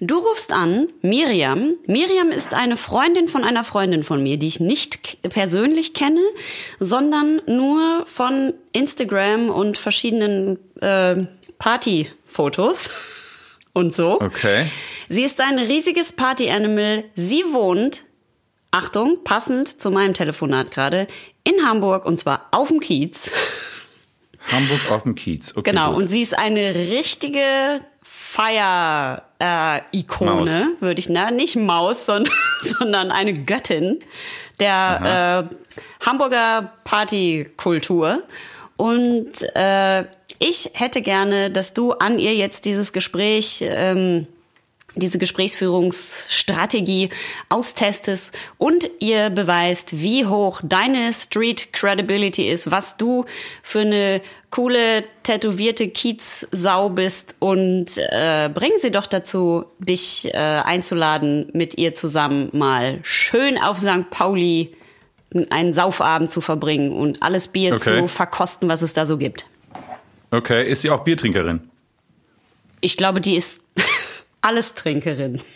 Du rufst an, Miriam. Miriam ist eine Freundin von einer Freundin von mir, die ich nicht persönlich kenne, sondern nur von Instagram und verschiedenen äh, Partyfotos und so. Okay. Sie ist ein riesiges Party-Animal. Sie wohnt, Achtung, passend zu meinem Telefonat gerade, in Hamburg und zwar auf dem Kiez. Hamburg auf dem Kiez. Okay, Genau, gut. und sie ist eine richtige Feier-Ikone, Maus. würde ich, na, nicht Maus, sondern, sondern eine Göttin der äh, Hamburger Partykultur. Und äh, ich hätte gerne, dass du an ihr jetzt dieses Gespräch, ähm, diese Gesprächsführungsstrategie austestest und ihr beweist, wie hoch deine Street Credibility ist, was du für eine coole, tätowierte Kiezsau bist und äh, bring sie doch dazu, dich äh, einzuladen, mit ihr zusammen mal schön auf St. Pauli einen Saufabend zu verbringen und alles Bier Okay. zu verkosten, was es da so gibt. Okay, ist sie auch Biertrinkerin? Ich glaube, die ist Allestrinkerin.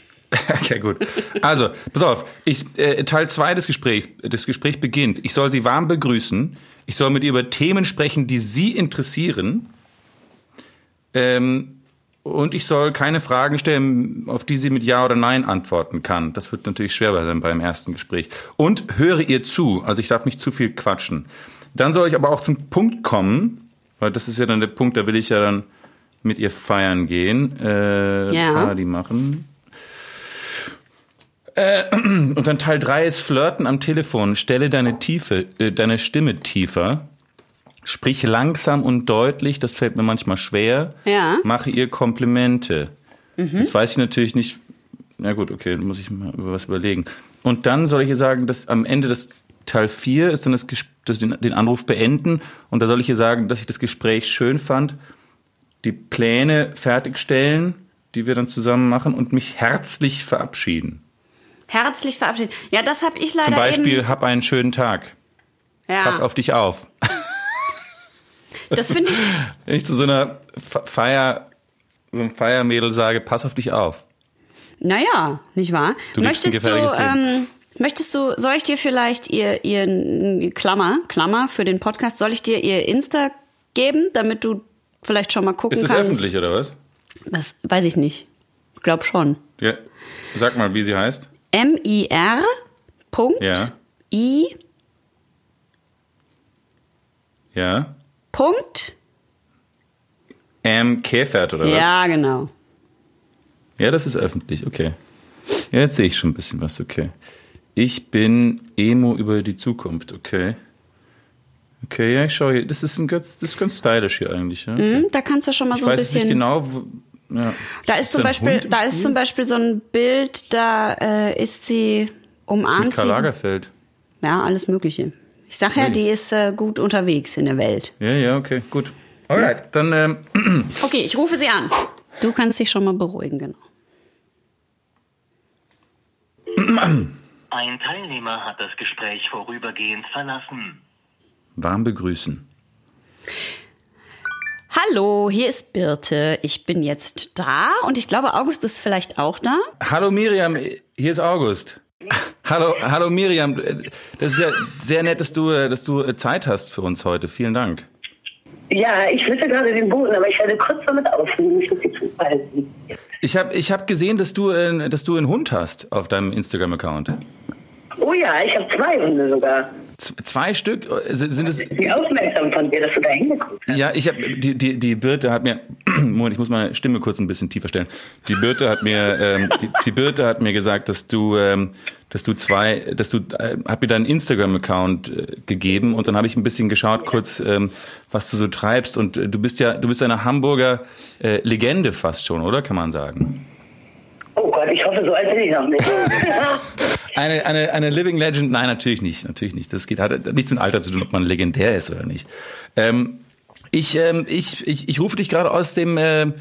Okay, gut. Also, pass auf. Ich, äh, Teil 2 des Gesprächs. Das Gespräch beginnt. Ich soll sie warm begrüßen. Ich soll mit ihr über Themen sprechen, die sie interessieren. Ähm, und ich soll keine Fragen stellen, auf die sie mit Ja oder Nein antworten kann. Das wird natürlich schwer sein beim ersten Gespräch. Und höre ihr zu. Also ich darf nicht zu viel quatschen. Dann soll ich aber auch zum Punkt kommen, weil das ist ja dann der Punkt, da will ich ja dann mit ihr feiern gehen, äh, Ja. Party machen. Und dann Teil 3 ist Flirten am Telefon. Stelle deine Tiefe, äh, deine Stimme tiefer. Sprich langsam und deutlich, das fällt mir manchmal schwer. Ja. Mache ihr Komplimente. Jetzt weiß ich natürlich nicht. Na gut, okay, dann muss ich mal über was überlegen. Und dann soll ich ihr sagen, dass am Ende des Teil 4 ist dann das, das den, den Anruf beenden. Und da soll ich ihr sagen, dass ich das Gespräch schön fand die Pläne fertigstellen, die wir dann zusammen machen und mich herzlich verabschieden. Herzlich verabschieden. Ja, das habe ich leider Zum Beispiel, eben. hab einen schönen Tag. Ja, Pass auf dich auf. das finde ich. Wenn ich zu so einer Fe- Feier, so einem Feiermädel sage, pass auf dich auf. Naja, nicht wahr? Du möchtest du, ähm, möchtest du, soll ich dir vielleicht ihr, ihr Klammer, Klammer für den Podcast, soll ich dir ihr Insta geben, damit du vielleicht schon mal gucken Ist es kannst? öffentlich oder was? Das weiß ich nicht. Ich glaube schon. Ja. Sag mal, wie sie heißt. M-I-R Punkt Ja. I Ja. Punkt. M. Käfert oder was? Ja, genau. Ja, das ist öffentlich, okay. Ja, jetzt sehe ich schon ein bisschen was, okay. Ich bin Emo über die Zukunft, okay. Okay, ja, ich schaue hier. Das ist, ein ganz, das ist ganz stylisch hier eigentlich. Ja? Okay. Hm, Da kannst du schon mal Ich so ein weiß jetzt nicht bisschen. genau. Wo, ja. Da ist zum Beispiel, da ist zum Beispiel so ein Bild, da äh, ist sie umarmt Mit Karl sie. Lagerfeld. Ja, alles Mögliche. Ich sag ja, Ui. die ist äh, gut unterwegs in der Welt. Ja, ja, okay, gut. Alright, dann ähm, Okay, ich rufe sie an. Du kannst dich schon mal beruhigen, genau. Ein Teilnehmer hat das Gespräch vorübergehend verlassen. Warm begrüßen. Hallo, hier ist Birte. Ich bin jetzt da und ich glaube, August ist vielleicht auch da. Hallo Miriam, hier ist August. Hallo, hallo Miriam. Das ist ja sehr nett, dass du, dass du äh, Zeit hast für uns heute. Vielen Dank. Ja, ich wüsste gerade den Boden, aber ich werde kurz damit aufnehmen, ich muss sie zuhalten. Ich habe ich hab gesehen, dass du, äh, dass du einen Hund hast auf deinem Instagram-Account. Oh ja, ich habe zwei Hunde sogar. Zwei Stück? Äh, Sind es? Wie aufmerksam von dir, dass du da hingeguckt hast. Ja, ich habe die, die, die Birte hat mir Moment, ich muss meine Stimme kurz ein bisschen tiefer stellen. Die Birte hat mir ähm, die, die Birte hat mir gesagt, dass du ähm, dass du zwei, dass du äh, hat mir deinen Instagram-Account äh, gegeben und dann habe ich ein bisschen geschaut kurz, ähm, was du so treibst und äh, du bist ja du bist eine Hamburger äh, Legende fast schon, oder kann man sagen? Oh Gott, ich hoffe, so alt bin ich noch nicht. Eine, eine, eine Living Legend? Nein, natürlich nicht. Natürlich nicht. Das geht, hat nichts mit Alter zu tun, ob man legendär ist oder nicht. Ähm, ich, ähm, ich, ich, ich rufe dich gerade aus dem, äh,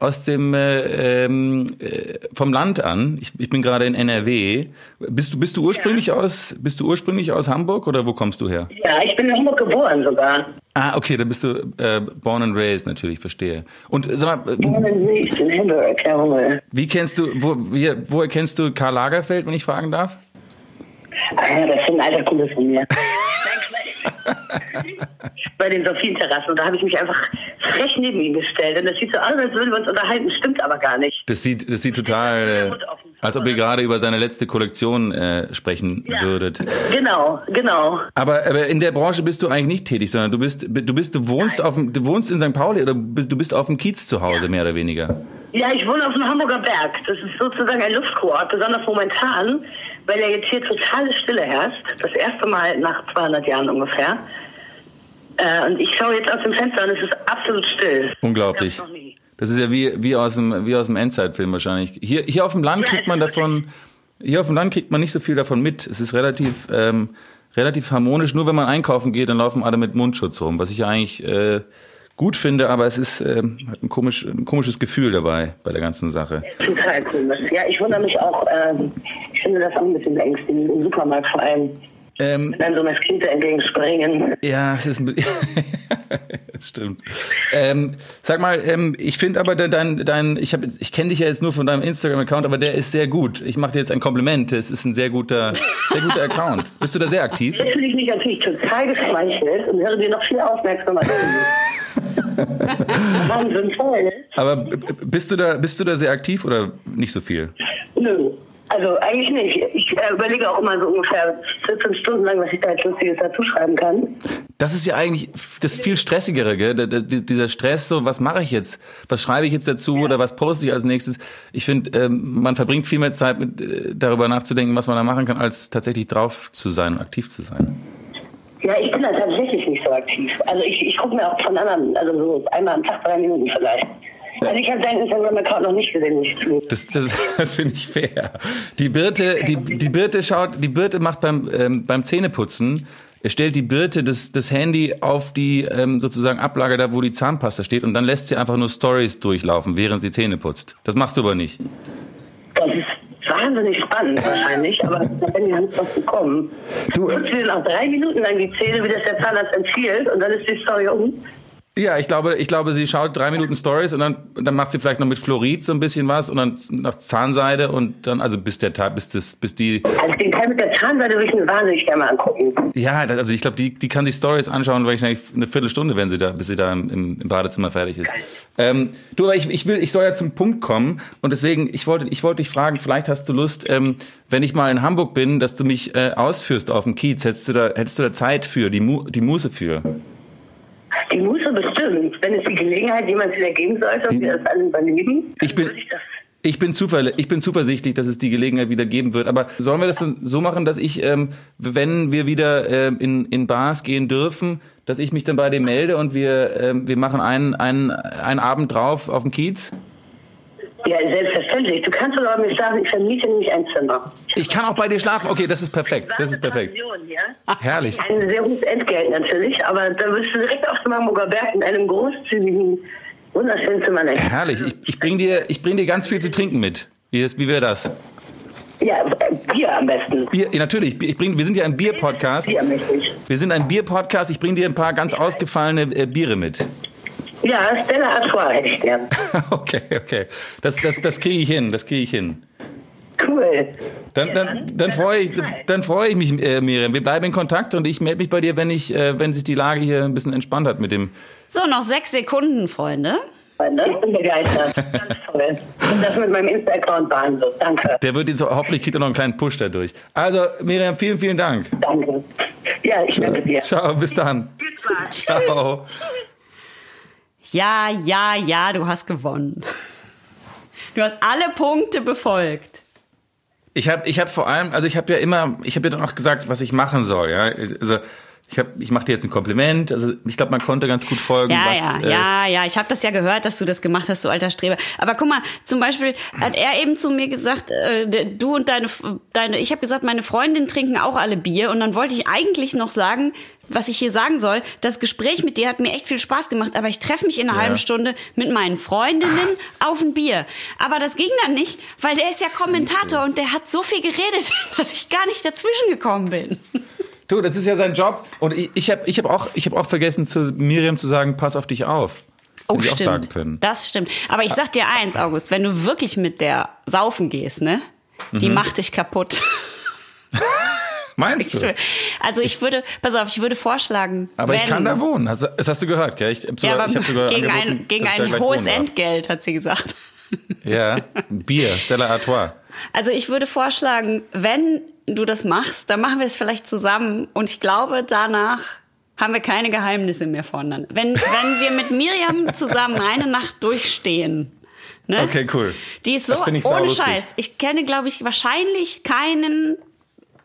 aus dem äh, ähm, äh, vom Land an. Ich, ich bin gerade in NRW. Bist du, bist du ursprünglich aus, bist du ursprünglich aus Hamburg oder wo kommst du her? ja, ich bin in Hamburg geboren sogar. Ah, okay, da bist du äh, born and raised natürlich, verstehe. Und sag mal, äh, Born and raised in Hamburg, jawohl. wie kennst du, wo, wie, woher kennst du Karl Lagerfeld, wenn ich fragen darf? Ah ja, das ist ein alter Kunde von mir. Bei den Sophienterrassen. Und da habe ich mich einfach frech neben ihn gestellt. Und das sieht so aus, als würden wir uns unterhalten, stimmt aber gar nicht. Das sieht, das sieht total, äh, als ob ihr gerade über seine letzte Kollektion äh, sprechen Ja. würdet. Genau, genau. Aber, aber in der Branche bist du eigentlich nicht tätig, sondern du bist, du bist, du wohnst auf dem, du wohnst in St. Pauli oder bist, du bist auf dem Kiez zu Hause, mehr oder weniger. Ja, ich wohne auf dem Hamburger Berg. Das ist sozusagen ein Luftkurort, besonders momentan, weil ja jetzt hier totale Stille herrscht. Das erste Mal nach 200 Jahren ungefähr. Äh, und ich schaue jetzt aus dem Fenster und es ist absolut still. Unglaublich. Das ist ja wie, wie aus dem, wie aus dem Endzeitfilm wahrscheinlich. Hier, hier auf dem Land kriegt man davon, hier auf dem Land kriegt man nicht so viel davon mit. Es ist relativ, ähm, relativ harmonisch. Nur wenn man einkaufen geht, dann laufen alle mit Mundschutz rum, was ich ja eigentlich äh, gut finde, aber es ist ähm, hat ein, komisch, ein komisches Gefühl dabei bei der ganzen Sache. Total komisch. Ja, ich wundere mich auch, ähm, ich finde das auch ein bisschen beängstigend, im Supermarkt vor allem. Ähm, Wenn so Meskite entgegenspringen. Ja, es ist ein bisschen. Das Stimmt. Ähm, sag mal, ähm, ich finde aber dein, dein, ich habe, ich kenne dich ja jetzt nur von deinem Instagram-Account, aber der ist sehr gut. Ich mache dir jetzt ein Kompliment. Es ist ein sehr guter, sehr guter Account. Bist du da sehr aktiv? Jetzt fühle ich mich natürlich total geschmeichelt und höre dir noch viel aufmerksamer zu. Wahnsinn, toll. Aber b- b- bist du da, bist du da sehr aktiv oder nicht so viel? Nö. Also eigentlich nicht. Ich äh, überlege auch immer so ungefähr 14 Stunden lang, was ich da jetzt Lustiges dazu schreiben kann. Das ist ja eigentlich das viel stressigere, gell? Der- der- Dieser Stress, so was mache ich jetzt? Was schreibe ich jetzt dazu oder was poste ich als nächstes? Ich finde, ähm, man verbringt viel mehr Zeit mit äh, darüber nachzudenken, was man da machen kann, als tatsächlich drauf zu sein und aktiv zu sein. Ja, ich bin da tatsächlich nicht so aktiv. Also ich, ich gucke mir auch von anderen, also so einmal am Tag drei Minuten vielleicht. Also ich habe deinen Instagram-Account noch nicht gesehen. Das, das, das finde ich fair. Die Birte, die, die Birte schaut, die Birte macht beim, ähm, beim Zähneputzen er stellt die Birte, das, das Handy auf die ähm, sozusagen Ablage da, wo die Zahnpasta steht und dann lässt sie einfach nur Stories durchlaufen, während sie Zähne putzt. Das machst du aber nicht. Das ist wahnsinnig spannend wahrscheinlich, aber da ich nicht was bekommen. Du, putzt dir nach drei Minuten lang die Zähne, wie das der Zahnarzt empfiehlt, und dann ist die Story um. Ja, ich glaube, ich glaube, sie schaut drei Minuten Stories und dann, dann macht sie vielleicht noch mit Fluorid so ein bisschen was und dann noch Zahnseide und dann, also bis der Tag, bis das, bis die, Also den Teil mit der Zahnseide würde ich mir wahnsinnig gerne mal angucken. ja, also ich glaube, die, die kann die Stories anschauen, wahrscheinlich eine Viertelstunde, wenn sie da, bis sie da im, im im Badezimmer fertig ist. Ähm, du, aber ich, ich will, ich soll ja zum Punkt kommen und deswegen, ich wollte, ich wollte dich fragen, vielleicht hast du Lust, ähm, wenn ich mal in Hamburg bin, dass du mich äh, ausführst auf dem Kiez. Hättest du da, hättest du da Zeit für, die, Mu die Muße für? Die Muße bestimmt, wenn es die Gelegenheit jemand wieder geben sollte und wir das alle überleben, Ich bin- würde ich das Ich bin, ich bin zuversichtlich, dass es die Gelegenheit wieder geben wird. Aber sollen wir das dann so machen, dass ich, ähm, wenn wir wieder ähm, in, in Bars gehen dürfen, dass ich mich dann bei dir melde und wir, ähm, wir machen einen, einen, einen Abend drauf auf dem Kiez? Ja, selbstverständlich. Du kannst aber mir sagen, ich vermiete nämlich ein Zimmer. Ich kann auch bei dir schlafen. Okay, das ist perfekt. Das ist perfekt. Pension, ja? Herrlich. Ein sehr hohes Entgelt natürlich, aber da wirst du direkt auf dem Hamburger Berg in einem großzügigen, wunderschönen Zimmer leben. Herrlich. Ich, ich bring dir, ich bring dir ganz viel zu trinken mit. Wie, ist, wie wäre das? Ja, Bier am besten. Bier, natürlich. Ich bring, wir sind ja ein Bier-Podcast. Bier. Wir sind ein Bier-Podcast. Ich bring dir ein paar ganz ausgefallene äh, Biere mit. Ja, Stella Artois hätte ich gern. Okay, okay. Das, das, das kriege ich hin. Das kriege ich hin. Cool. Dann, dann, dann freue ich, dann freue ich mich, äh, Miriam. Wir bleiben in Kontakt und ich melde mich bei dir, wenn ich, äh, wenn sich die Lage hier ein bisschen entspannt hat mit dem. So, noch sechs Sekunden, Freunde. Ich bin begeistert. Ganz toll. Und das mit meinem Insta-Account behandelt. Danke. Der wird jetzt hoffentlich kriegt er noch einen kleinen Push dadurch. Also Miriam, vielen, vielen Dank. Danke. Ja, ich danke dir. Ciao, bis dann. Ciao. Ja, ja, ja, du hast gewonnen. Du hast alle Punkte befolgt. Ich habe, ich habe vor allem, also ich habe ja immer, ich habe ja dann auch gesagt, was ich machen soll. Ja, also ich habe, ich mache dir jetzt ein Kompliment. Also ich glaube, man konnte ganz gut folgen. Ja, was, ja, äh, ja, ja. Ich habe das ja gehört, dass du das gemacht hast, du alter Streber. Aber guck mal, zum Beispiel hat er eben zu mir gesagt, äh, du und deine, deine, ich habe gesagt, meine Freundin trinken auch alle Bier. Und dann wollte ich eigentlich noch sagen, was ich hier sagen soll. Das Gespräch mit dir hat mir echt viel Spaß gemacht, aber ich treffe mich in einer Ja. halben Stunde mit meinen Freundinnen auf ein Bier. Aber das ging dann nicht, weil der ist ja Kommentator und der hat so viel geredet, dass ich gar nicht dazwischen gekommen bin. Du, das ist ja sein Job. Und ich, ich habe, ich habe auch, ich habe auch vergessen zu Miriam zu sagen, pass auf dich auf. Oh, Hätte ich auch stimmt. sagen können. Das stimmt. Aber ich sag dir eins, August, wenn du wirklich mit der saufen gehst, ne? Die macht dich kaputt. Meinst Ich du? Also ich würde, pass auf, ich würde vorschlagen, Aber wenn, ich kann da wohnen. Hast, du- das hast du gehört, gell? Ich, Ja, sogar, aber ich hab sogar gegen ein, gegen ich ein hohes. Entgelt, hat sie gesagt. Ja, Bier, Stella Artois. Also ich würde vorschlagen, wenn du das machst, dann machen wir es vielleicht zusammen. Und ich glaube, danach haben wir keine Geheimnisse mehr voneinander. Wenn, wenn wir mit Miriam zusammen eine Nacht durchstehen. Ne? Okay, cool. Die ist so ich ohne saulustig. Scheiß. Ich kenne, glaube ich, wahrscheinlich keinen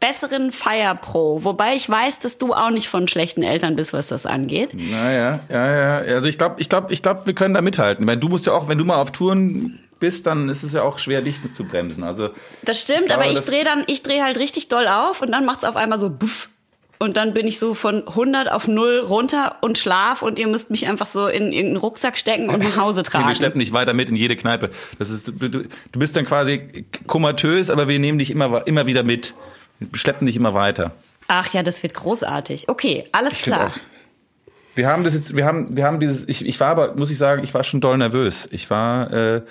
besseren Fire Pro. Wobei ich weiß, dass du auch nicht von schlechten Eltern bist, was das angeht. Naja, ja, ja. Also ich glaube, ich glaube, ich glaube, wir können da mithalten. Weil du musst ja auch, wenn du mal auf Touren bist, dann ist es ja auch schwer, dich zu bremsen. Also Das stimmt, Ich glaube, aber ich drehe dann, ich drehe halt richtig doll auf und dann macht's auf einmal so buff. Und dann bin ich so von 100 auf 0 runter und schlaf und ihr müsst mich einfach so in irgendeinen Rucksack stecken und nach Hause tragen. wir schleppen dich weiter mit in jede Kneipe. Das ist, du, du, du bist dann quasi komatös, aber wir nehmen dich immer, immer wieder mit. Schleppen dich immer weiter. Ach ja, das wird großartig. Okay, alles find klar. Wir haben das jetzt, wir haben, wir haben dieses, ich, ich war aber, muss ich sagen, ich war schon doll nervös. Ich war, äh,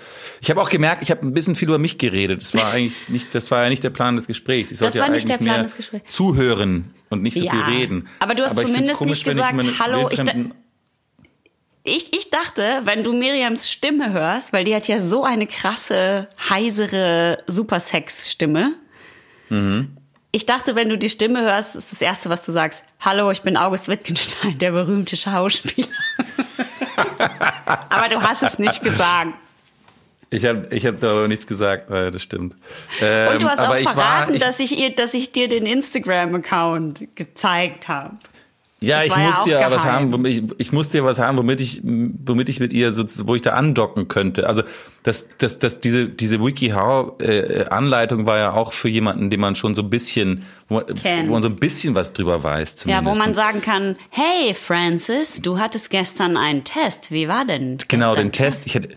ich habe auch gemerkt, ich habe ein bisschen viel über mich geredet. Das war eigentlich nicht, das war ja nicht der Plan des Gesprächs. Ich sollte war ja nicht der eigentlich Plan mehr des Gesprächs. zuhören und nicht so Ja, viel reden. aber du hast ich find's zumindest nicht wenn ich gesagt, meine hallo, ich Ich, ich dachte, wenn du Miriams Stimme hörst, weil die hat ja so eine krasse, heisere Supersex-Stimme. Mhm. Ich dachte, wenn du die Stimme hörst, ist das Erste, was du sagst, hallo, ich bin August Wittgenstein, der berühmte Schauspieler. Aber du hast es nicht gesagt. Ich habe ich hab darüber nichts gesagt, ja, das stimmt. Ähm, Und du hast auch aber ich verraten, war, ich, dass, ich dass ich dir den Instagram-Account gezeigt habe. Ja, Das ich war ja ja was haben, womit ich, ich musste ja was haben, womit ich, womit ich mit ihr so, wo ich da andocken könnte. Also das, das, das, diese, diese WikiHow-Anleitung war ja auch für jemanden, den man schon so ein bisschen, wo, Kennt. wo man so ein bisschen was drüber weiß. Ja, Zumindest. wo man sagen kann, hey Francis, du hattest gestern einen Test. Wie war denn? Genau, den Test. Ich hätte,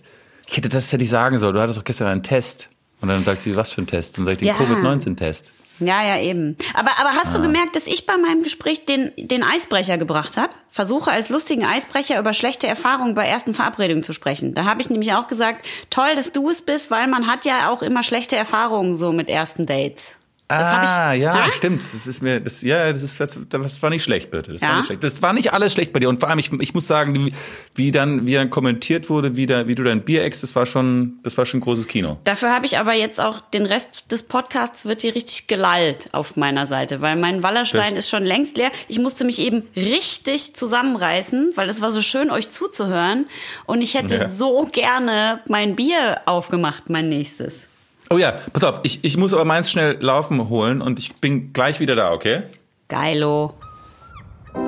ich hätte das hätte ich sagen sollen. Du hattest doch gestern einen Test. Und dann sagt sie, was für ein Test? Dann sage ich, den Ja. Covid-19-Test. Ja, ja, eben. Aber, aber hast Ah. du gemerkt, dass ich bei meinem Gespräch den, den Eisbrecher gebracht habe? Versuche als lustigen Eisbrecher über schlechte Erfahrungen bei ersten Verabredungen zu sprechen. Da habe ich nämlich auch gesagt, toll, dass du es bist, weil man hat ja auch immer schlechte Erfahrungen so mit ersten Dates. Das ah, ich, ja, Ha? stimmt. Das ist mir, das, ja, das ist, das, das war nicht schlecht, bitte. Das Ja? war nicht schlecht. Das war nicht alles schlecht bei dir. Und vor allem, ich, ich muss sagen, wie, wie dann, wie dann kommentiert wurde, wie, da, wie du dein Bier eckst, das war schon, das war schon großes Kino. Dafür habe ich aber jetzt auch den Rest des Podcasts wird hier richtig gelallt auf meiner Seite, weil mein Wallerstein Das- ist schon längst leer. Ich musste mich eben richtig zusammenreißen, weil es war so schön, euch zuzuhören. Und ich hätte Ja. so gerne mein Bier aufgemacht, mein nächstes. Oh ja, pass auf, ich, ich muss aber meins schnell laufen holen und ich bin gleich wieder da, okay? Geilo.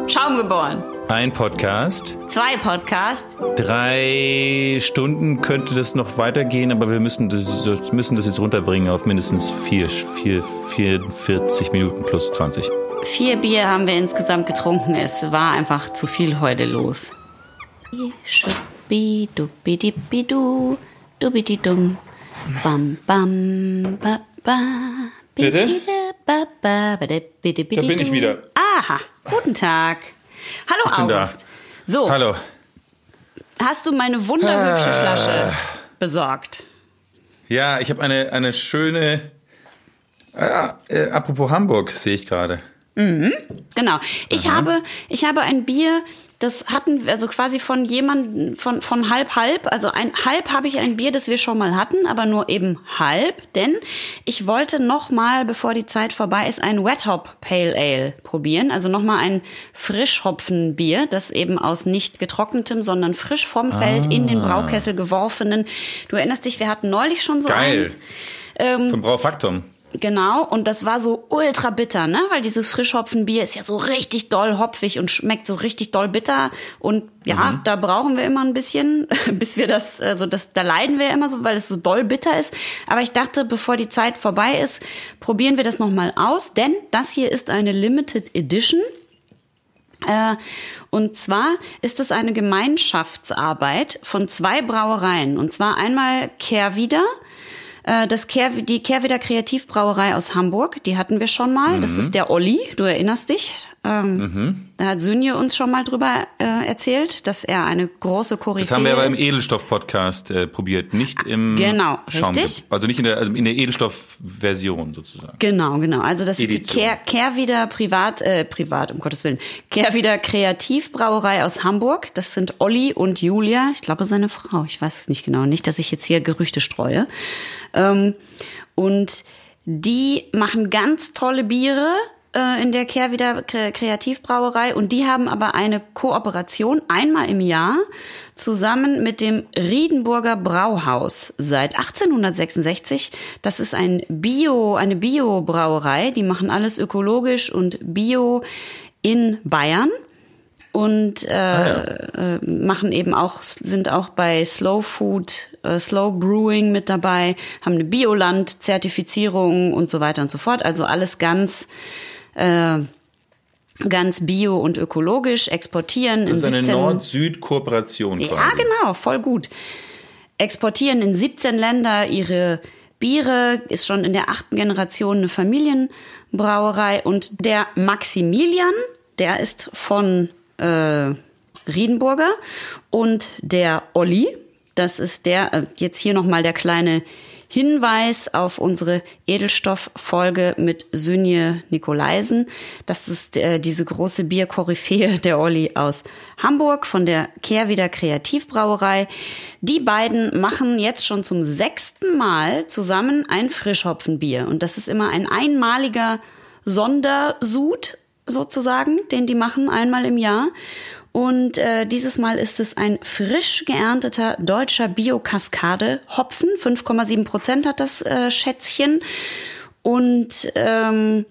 Schaum geboren. Ein Podcast. Zwei Podcasts. Drei Stunden könnte das noch weitergehen, aber wir müssen das, müssen das jetzt runterbringen auf mindestens vier, vier, 44 Minuten plus 20. Vier Bier haben wir insgesamt getrunken. Es war einfach zu viel heute los. Schuppi, duppi, dippi, du, dubidi, dum. Bam, bam, ba, ba. Bitte? ba, ba, ba, di, bidi, bidi, bin ich wieder. Aha, guten Tag. Hallo da. August. So, Hallo. hast du meine wunderhübsche Ah. Flasche besorgt? Ja, ich habe eine, eine schöne. Ah, äh, apropos Hamburg, sehe ich gerade. Genau. Ich habe, ich habe ein Bier, das hatten, wir, also quasi von jemandem, von, von halb halb. Also ein halb habe ich ein Bier, das wir schon mal hatten, aber nur eben halb. Denn ich wollte noch mal, bevor die Zeit vorbei ist, ein Wet Hop Pale Ale probieren. Also noch mal ein Frischhopfenbier, das eben aus nicht getrocknetem, sondern frisch vom Feld in den Braukessel geworfenen. Du erinnerst dich, wir hatten neulich schon so Geil. eins. Ähm, Vom Braufaktum. Genau, und das war so ultra bitter, ne? Weil dieses Frischhopfenbier ist ja so richtig doll hopfig und schmeckt so richtig doll bitter. Und ja, da brauchen wir immer ein bisschen, bis wir das, also das, da leiden wir immer so, weil es so doll bitter ist. Aber ich dachte, bevor die Zeit vorbei ist, probieren wir das nochmal aus, denn das hier ist eine Limited Edition. Äh, und zwar ist es eine Gemeinschaftsarbeit von zwei Brauereien. Und zwar einmal Kehrwieder, äh, das Kehr, die Kehrwieder Kreativbrauerei aus Hamburg. Die hatten wir schon mal. Das ist der Olli, du erinnerst dich. Ähm, Da hat Sünje uns schon mal drüber äh, erzählt, dass er eine große Koryphäe Das haben wir aber im ist. Edelstoff-Podcast äh, probiert, nicht im Genau, Schaumge- richtig. Also nicht in der, also in der Edelstoff-Version sozusagen. Genau, genau. Also das ist die Edition. Kehr, Kehrwieder Privat, äh, Privat, um Gottes Willen. Kehrwieder Kreativbrauerei aus Hamburg. Das sind Olli und Julia. Ich glaube, seine Frau. Ich weiß es nicht genau. Nicht, dass ich jetzt hier Gerüchte streue. Ähm, und die machen ganz tolle Biere äh, in der Kehrwieder Kre- Kreativbrauerei und die haben aber eine Kooperation einmal im Jahr zusammen mit dem Riedenburger Brauhaus seit 1866. Das ist ein Bio, eine Bio-Brauerei. Die machen alles ökologisch und bio in Bayern und äh, äh, machen eben auch sind auch bei Slow Food, äh, Slow Brewing mit dabei, haben eine Bioland-Zertifizierung und so weiter und so fort. Also alles ganz äh, ganz bio und ökologisch exportieren Das ist in eine 17 Nord-Süd-Kooperation ja, quasi. genau, voll gut. Exportieren in 17 Länder ihre Biere, ist schon in der achten Generation eine Familienbrauerei. Und der Maximilian, der ist von äh, Riedenburger. Und der Olli, das ist der, äh, jetzt hier nochmal der kleine Hinweis auf unsere Edelstoff-Folge mit Sünje Nikolaisen. Das ist äh, diese große Bierkoryphäe der Olli aus Hamburg von der Kehrwieder Kreativbrauerei. Die beiden machen jetzt schon zum sechsten Mal zusammen ein Frischhopfenbier. Und das ist immer ein einmaliger Sondersud sozusagen, den die machen einmal im Jahr. Und äh, dieses Mal ist es ein frisch geernteter deutscher Bio-Kaskade Hopfen. 5,7 Prozent hat das äh, Schätzchen. Und ähm,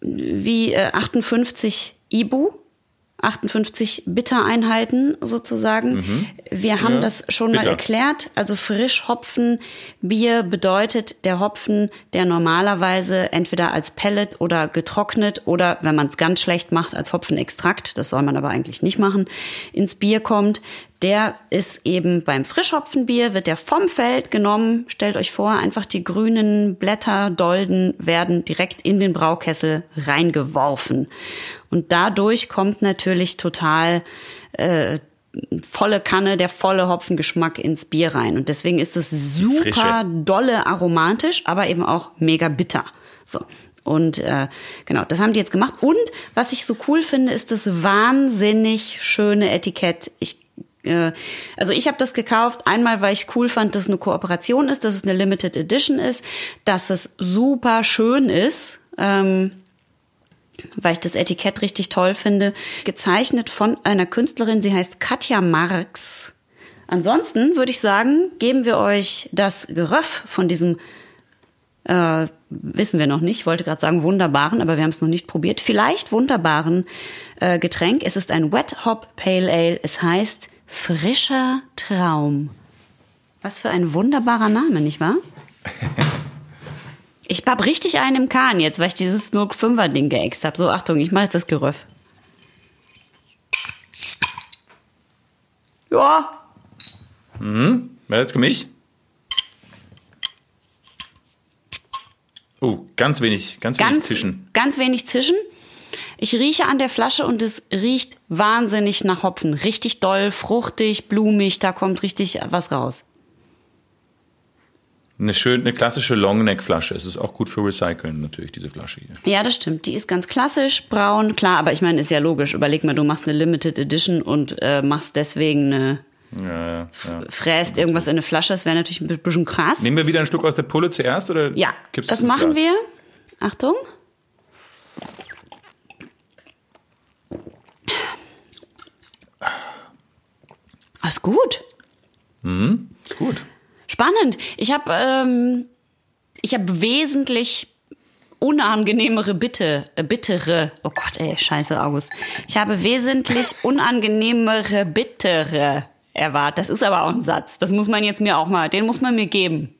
wie äh, 58 Ibu 58 Bittereinheiten sozusagen. Wir haben Ja, das schon mal bitter. erklärt. Also Frischhopfenbier bedeutet der Hopfen, der normalerweise entweder als Pellet oder getrocknet oder, wenn man es ganz schlecht macht, als Hopfenextrakt, das soll man aber eigentlich nicht machen, ins Bier kommt. Der ist eben beim Frischhopfenbier, wird der vom Feld genommen. Stellt euch vor, einfach die grünen Blätter, Dolden werden direkt in den Braukessel reingeworfen. Und dadurch kommt natürlich total äh, volle Kanne, der volle Hopfengeschmack ins Bier rein. Und deswegen ist es super Frische. dolle aromatisch, aber eben auch mega bitter. So. Und äh, genau, das haben die jetzt gemacht. Und was ich so cool finde, ist das wahnsinnig schöne Etikett. Ich äh, also ich habe das gekauft, einmal, weil ich cool fand, dass es eine Kooperation ist, dass es eine Limited Edition ist, dass es super schön ist. Ähm, weil ich das Etikett richtig toll finde, gezeichnet von einer Künstlerin, sie heißt Katja Marx. Ansonsten würde ich sagen, geben wir euch das Geröff von diesem, äh, wissen wir noch nicht, ich wollte gerade sagen wunderbaren, aber wir haben es noch nicht probiert, vielleicht wunderbaren äh, Getränk. Es ist ein Wet Hop Pale Ale, es heißt Frischer Traum. Was für ein wunderbarer Name, nicht wahr? Ich hab richtig einen im Kahn jetzt, weil ich dieses 05er Ding geäxt habe. So, Achtung, ich mache jetzt das Geröff. Ja, Wer jetzt mich? Oh, ganz wenig, ganz, wenig ganz, zischen. ganz wenig Zischen. Ich rieche an der Flasche und es riecht wahnsinnig nach Hopfen. Richtig doll, fruchtig, blumig, da kommt richtig was raus. Eine schön, eine klassische Longneck-Flasche. Es ist auch gut für Recyceln natürlich, diese Flasche hier. Ja, das stimmt. Die ist ganz klassisch, braun, klar, aber ich meine, ist ja logisch. Überleg mal, du machst eine Limited Edition und äh, machst deswegen eine, Ja, ja, ja. fräst irgendwas in eine Flasche. Das wäre natürlich ein bisschen krass. Nehmen wir wieder ein Stück aus der Pulle zuerst oder Ja, das machen wir. Achtung. Ist gut. Ist gut. Spannend. Ich habe ähm, ich habe wesentlich unangenehmere Bitte, äh, bittere. Oh Gott, ey, scheiße, August. Ich habe wesentlich unangenehmere bittere erwartet. Das ist aber auch ein Satz. Das muss man jetzt mir auch mal, den muss man mir geben.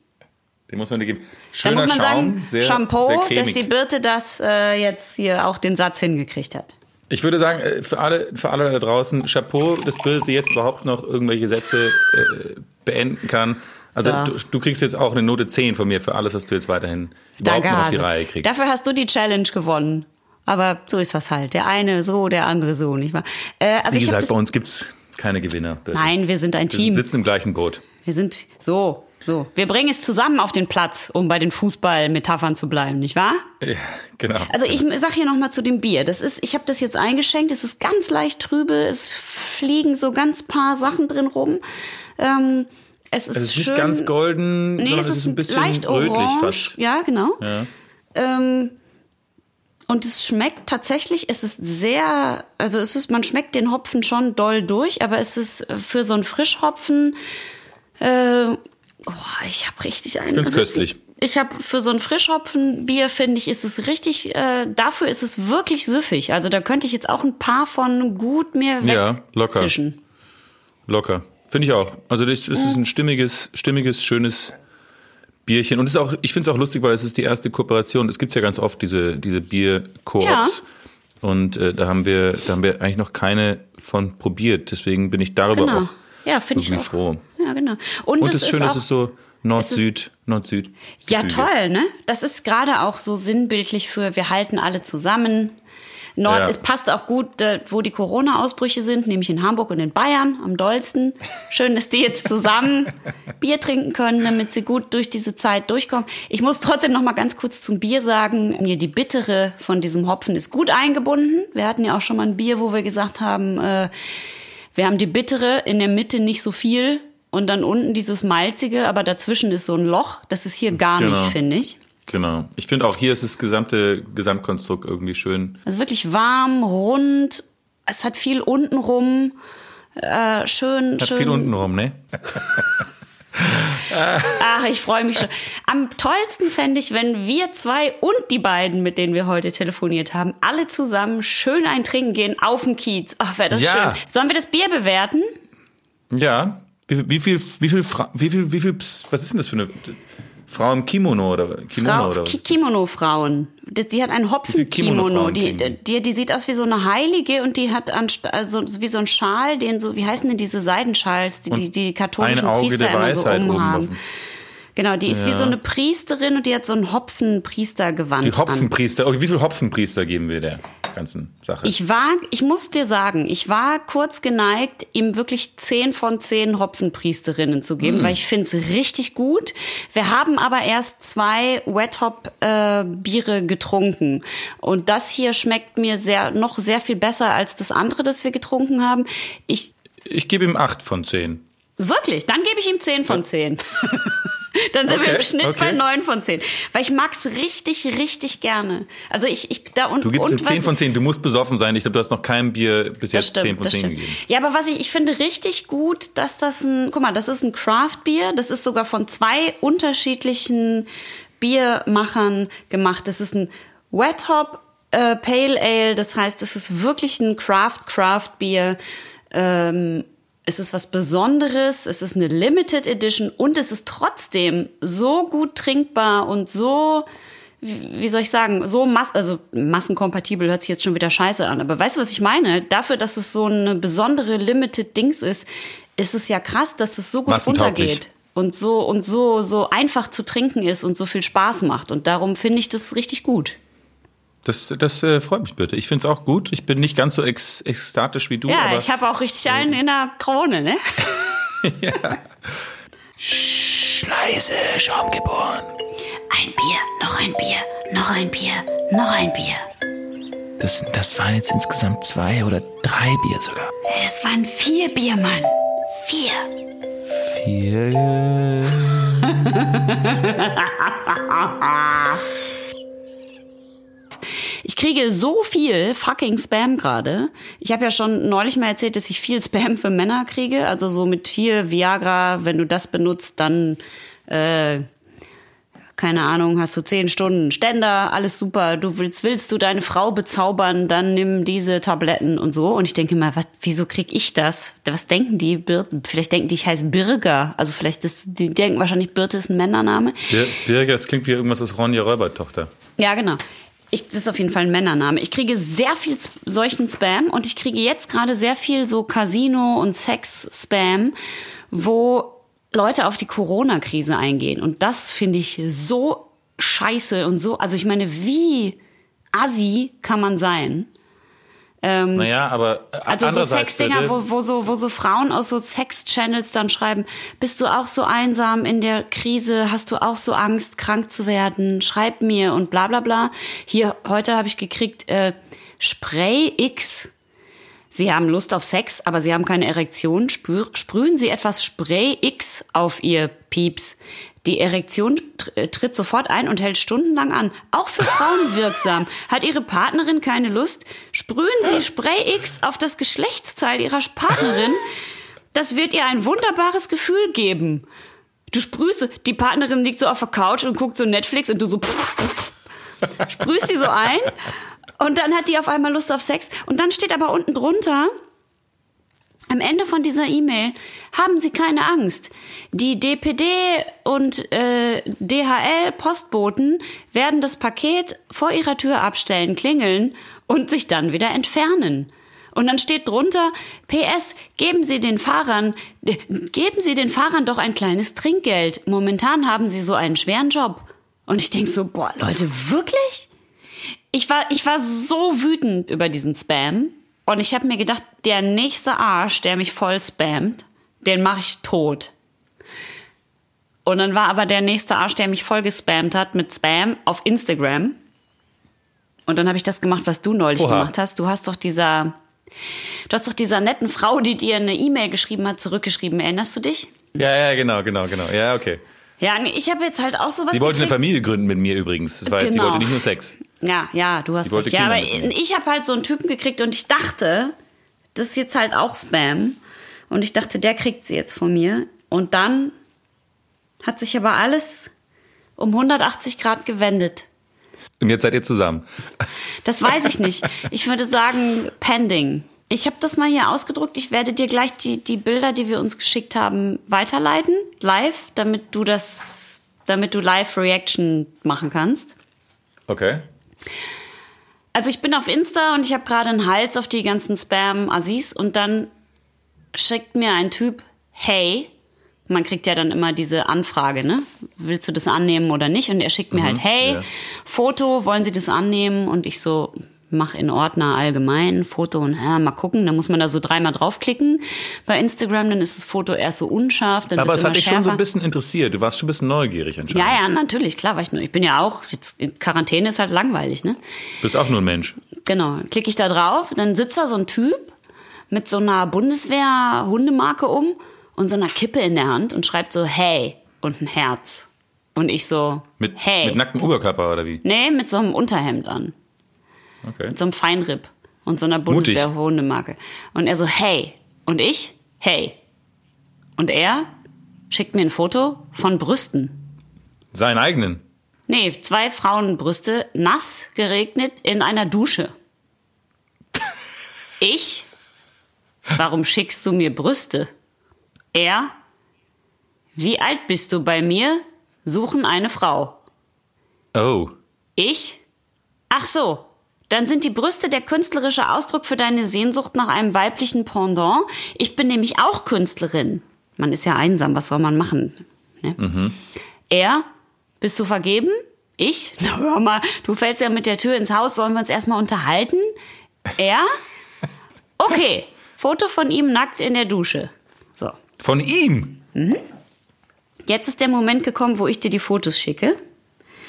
Den muss man dir geben. Da Schöner muss man Schaum, sagen, sehr, Shampoo, sehr dass die Birte das äh, jetzt hier auch den Satz hingekriegt hat. Ich würde sagen, äh, für alle, für alle da draußen, Chapeau, dass Birte jetzt überhaupt noch irgendwelche Sätze äh, beenden kann. Also So. du, du kriegst jetzt auch eine Note 10 von mir für alles, was du jetzt weiterhin überhaupt noch auf die. Reihe kriegst. Dafür hast du die Challenge gewonnen. Aber so ist das halt. Der eine so, der andere so, nicht wahr? Äh, also Wie gesagt, bei uns gibt's keine Gewinner. Birte. Nein, wir sind ein Wir Team. sitzen im gleichen Boot. Wir sind so, so. Wir bringen es zusammen auf den Platz, um bei den Fußballmetaphern zu bleiben, nicht wahr? Ja, genau. Also ich sag hier noch mal zu dem Bier. Das ist, ich habe das jetzt eingeschenkt. Es ist ganz leicht trübe. Es fliegen so ganz paar Sachen drin rum. Ähm, es ist, es ist schön. nicht ganz golden, Nee, sondern es ist ein bisschen leicht rötlich fast. Ja, genau. Ja. Ähm, und es schmeckt tatsächlich, es ist sehr, also es ist, man schmeckt den Hopfen schon doll durch, aber es ist für so einen Frischhopfen, äh, oh, ich habe richtig einen. Ich find's köstlich. Ich habe für so ein Frischhopfenbier finde ich, ist es richtig. Äh, dafür ist es wirklich süffig. Also da könnte ich jetzt auch ein paar von gut mir Ja, locker. wegzischen. Locker. Finde ich auch. Also das ist Mhm. ein stimmiges, stimmiges, schönes Bierchen. Und ist auch, ich finde es auch lustig, weil es ist die erste Kooperation. Es gibt ja ganz oft diese, diese Bier-Koops. Ja. Und äh, da haben wir, da haben wir eigentlich noch keine von probiert. Deswegen bin ich darüber Genau. auch Ja, ich irgendwie auch. froh. Ja, genau. Und, Und es das ist Schöne ist, auch, es ist so Nord-Süd, Nord-Süd. Ja, toll, ne? Das ist gerade auch so sinnbildlich für wir halten alle zusammen. Nord, Ja. es passt auch gut, wo die Corona-Ausbrüche sind, nämlich in Hamburg und in Bayern am dollsten. Schön, dass die jetzt zusammen Bier trinken können, damit sie gut durch diese Zeit durchkommen. Ich muss trotzdem noch mal ganz kurz zum Bier sagen, mir die bittere von diesem Hopfen ist gut eingebunden. Wir hatten ja auch schon mal ein Bier, wo wir gesagt haben, äh, wir haben die bittere in der Mitte nicht so viel und dann unten dieses malzige, aber dazwischen ist so ein Loch. Das ist hier gar Genau. nicht, finde ich. Genau. Ich finde auch hier ist das gesamte Gesamtkonstrukt irgendwie schön. Also wirklich warm, rund. Es hat viel unten rum. Äh, schön, Hat schön. viel unten rum, ne? Ach, ich freue mich schon. Am tollsten fände ich, wenn wir zwei und die beiden, mit denen wir heute telefoniert haben, alle zusammen schön ein Trinken gehen auf dem Kiez. Ach, wäre das Ja. schön. Sollen wir das Bier bewerten? Ja. Wie, wie viel, wie viel, wie viel, wie viel, was ist denn das für eine Frau im Kimono oder Kimono Frau, oder was? Kimono-Frauen. Die hat ein Hopfen-Kimono. Die, die, die sieht aus wie so eine Heilige und die hat anst also wie so ein Schal, den so, wie heißen denn diese Seidenschals, die die, die katholischen Priester immer so umhaben. Genau, die ist wie Ja. so eine Priesterin und die hat so ein Hopfenpriestergewand Die an. Hopfenpriester. Okay, wie viel Hopfenpriester geben wir der ganzen Sache? Ich war, ich muss dir sagen, ich war kurz geneigt, ihm wirklich 10 von 10 Hopfenpriesterinnen zu geben, weil ich finde es richtig gut. Wir haben aber erst zwei Wet Hop äh, Biere getrunken und das hier schmeckt mir sehr noch sehr viel besser als das andere, das wir getrunken haben. Ich ich gebe ihm acht von zehn. Wirklich, dann gebe ich ihm 10 von 10. Dann sind wir Okay, im Schnitt bei okay. 9 von 10. Weil ich mag's richtig, richtig gerne. Also ich, ich da und Du gibst und zehn von zehn. Du musst besoffen sein. Ich glaube, du hast noch keinem Bier bis jetzt stimmt, zehn von zehn gegeben. Ja, aber was ich, ich finde richtig gut, dass das ein, guck mal, das ist ein Craft-Bier. Das ist sogar von zwei unterschiedlichen Biermachern gemacht. Das ist ein Wet Hop äh, Pale Ale. Das heißt, es ist wirklich ein Craft-Craft-Bier. Ähm, es ist was Besonderes, es ist eine Limited Edition und es ist trotzdem so gut trinkbar und so, wie soll ich sagen, so mass also massenkompatibel hört sich jetzt schon wieder scheiße an, aber weißt du, was ich meine? Dafür, dass es so eine besondere Limited Dings ist, ist es ja krass, dass es so gut runtergeht und so und so so einfach zu trinken ist und so viel Spaß macht und darum finde ich das richtig gut. Das, das äh, freut mich bitte. Ich finde es auch gut. Ich bin nicht ganz so ex ekstatisch wie du. Ja, aber ich habe auch richtig einen in der Krone, ne? leise Schaum geboren. Ein Bier, noch ein Bier, noch ein Bier, noch ein Bier. Das, das waren jetzt insgesamt zwei oder drei Bier sogar. Das waren vier Bier, Mann. Vier. Vier. Ich kriege so viel fucking Spam gerade. Ich habe ja schon neulich mal erzählt, dass ich viel Spam für Männer kriege. Also so mit hier Viagra, wenn du das benutzt, dann äh, keine Ahnung, hast du zehn Stunden Ständer, alles super. Du willst, willst du deine Frau bezaubern, dann nimm diese Tabletten und so. Und ich denke mal, was, wieso krieg ich das? Was denken die? Bir vielleicht denken die, ich heiße Birger. Also vielleicht ist, die denken wahrscheinlich, Birte ist ein Männername. Bir Birger, das klingt wie irgendwas aus Ronja Räubertochter. Ja, genau. Ich, das ist auf jeden Fall ein Männername. Ich kriege sehr viel solchen Spam und ich kriege jetzt gerade sehr viel so Casino- und Sex-Spam, wo Leute auf die Corona-Krise eingehen. Und das finde ich so scheiße und so. Also ich meine, wie assi kann man sein? Naja, aber äh, Also so Sexdinger, wo, wo, so, wo so Frauen aus so Sex-Channels dann schreiben, bist du auch so einsam in der Krise, hast du auch so Angst, krank zu werden, schreib mir und bla bla bla. Hier, heute habe ich gekriegt, äh, Spray X. Sie haben Lust auf Sex, aber Sie haben keine Erektion. Spür, sprühen Sie etwas Spray X auf Ihr Pieps. Die Erektion äh, tritt sofort ein und hält stundenlang an. Auch für Frauen wirksam. Hat Ihre Partnerin keine Lust? Sprühen Sie Spray X auf das Geschlechtsteil Ihrer Partnerin. Das wird ihr ein wunderbares Gefühl geben. Du sprühst, die Partnerin liegt so auf der Couch und guckt so Netflix und du so sprühst sie so ein und dann hat die auf einmal Lust auf Sex und dann steht aber unten drunter, am Ende von dieser E-Mail haben Sie keine Angst. Die DPD und äh, DHL-Postboten werden das Paket vor Ihrer Tür abstellen, klingeln und sich dann wieder entfernen. Und dann steht drunter, PS, geben Sie den Fahrern, geben Sie den Fahrern doch ein kleines Trinkgeld. Momentan haben Sie so einen schweren Job. Und ich denk so, boah, Leute, wirklich? Ich war, ich war so wütend über diesen Spam. Und ich habe mir gedacht, der nächste Arsch, der mich voll spammt, den mache ich tot. Und dann war aber der nächste Arsch, der mich voll gespammt hat mit Spam auf Instagram. Und dann habe ich das gemacht, was du neulich Oha. gemacht hast. Du hast doch dieser, du hast doch dieser netten Frau, die dir eine E-Mail geschrieben hat, zurückgeschrieben. Erinnerst du dich? Ja, ja, genau, genau, genau. Ja, okay. Ja, ich habe jetzt halt auch sowas Sie wollte eine gekriegt. Familie gründen mit mir übrigens. Das war jetzt, sie Genau. wollte nicht nur Sex. Ja, ja, du hast recht. Ja, aber ich habe halt so einen Typen gekriegt und ich dachte, das ist jetzt halt auch Spam. Und ich dachte, der kriegt sie jetzt von mir. Und dann hat sich aber alles um 180 Grad gewendet. Und jetzt seid ihr zusammen. Das weiß ich nicht. Ich würde sagen, pending. Ich habe das mal hier ausgedruckt. Ich werde dir gleich die, die Bilder, die wir uns geschickt haben, weiterleiten, live, damit du das, damit du Live-Reaction machen kannst. Okay. Also ich bin auf Insta und ich habe gerade einen Hals auf die ganzen Spam-Assis und dann schickt mir ein Typ, hey, man kriegt ja dann immer diese Anfrage, ne? Willst du das annehmen oder nicht? Und er schickt mir halt, hey, ja. Foto, wollen Sie das annehmen? Und ich so, mach in Ordner allgemein, Foto und ja, mal gucken. Dann muss man da so dreimal draufklicken bei Instagram, dann ist das Foto erst so unscharf. Dann Aber es hat dich schon so ein bisschen interessiert. Du warst schon ein bisschen neugierig anscheinend. Ja, ja, natürlich, klar war ich nur. Ich bin ja auch, jetzt Quarantäne ist halt langweilig, ne? Bist auch nur ein Mensch. Genau. Klicke ich da drauf, dann sitzt da so ein Typ mit so einer Bundeswehr-Hundemarke um und so einer Kippe in der Hand und schreibt so, hey, und ein Herz. Und ich so, Mit, hey. mit nacktem Oberkörper oder wie? Nee, mit so einem Unterhemd an. Okay. Mit so einem Feinripp und so einer. Bundeswehr-Hundemarke. Und er so, hey. Und ich, hey. Und er schickt mir ein Foto von Brüsten. Seinen eigenen. Nee, zwei Frauenbrüste, nass geregnet in einer Dusche. Ich? Warum schickst du mir Brüste? Er? Wie alt bist du bei mir? Suchen eine Frau. Oh. Ich? Ach so. Dann sind die Brüste der künstlerische Ausdruck für deine Sehnsucht nach einem weiblichen Pendant. Ich bin nämlich auch Künstlerin. Man ist ja einsam, was soll man machen? Ne? Er? Bist du vergeben? Ich? Na hör mal, du fällst ja mit der Tür ins Haus, sollen wir uns erstmal unterhalten? Er? Okay. Foto von ihm nackt in der Dusche. So. Von ihm. Jetzt ist der Moment gekommen, wo ich dir die Fotos schicke.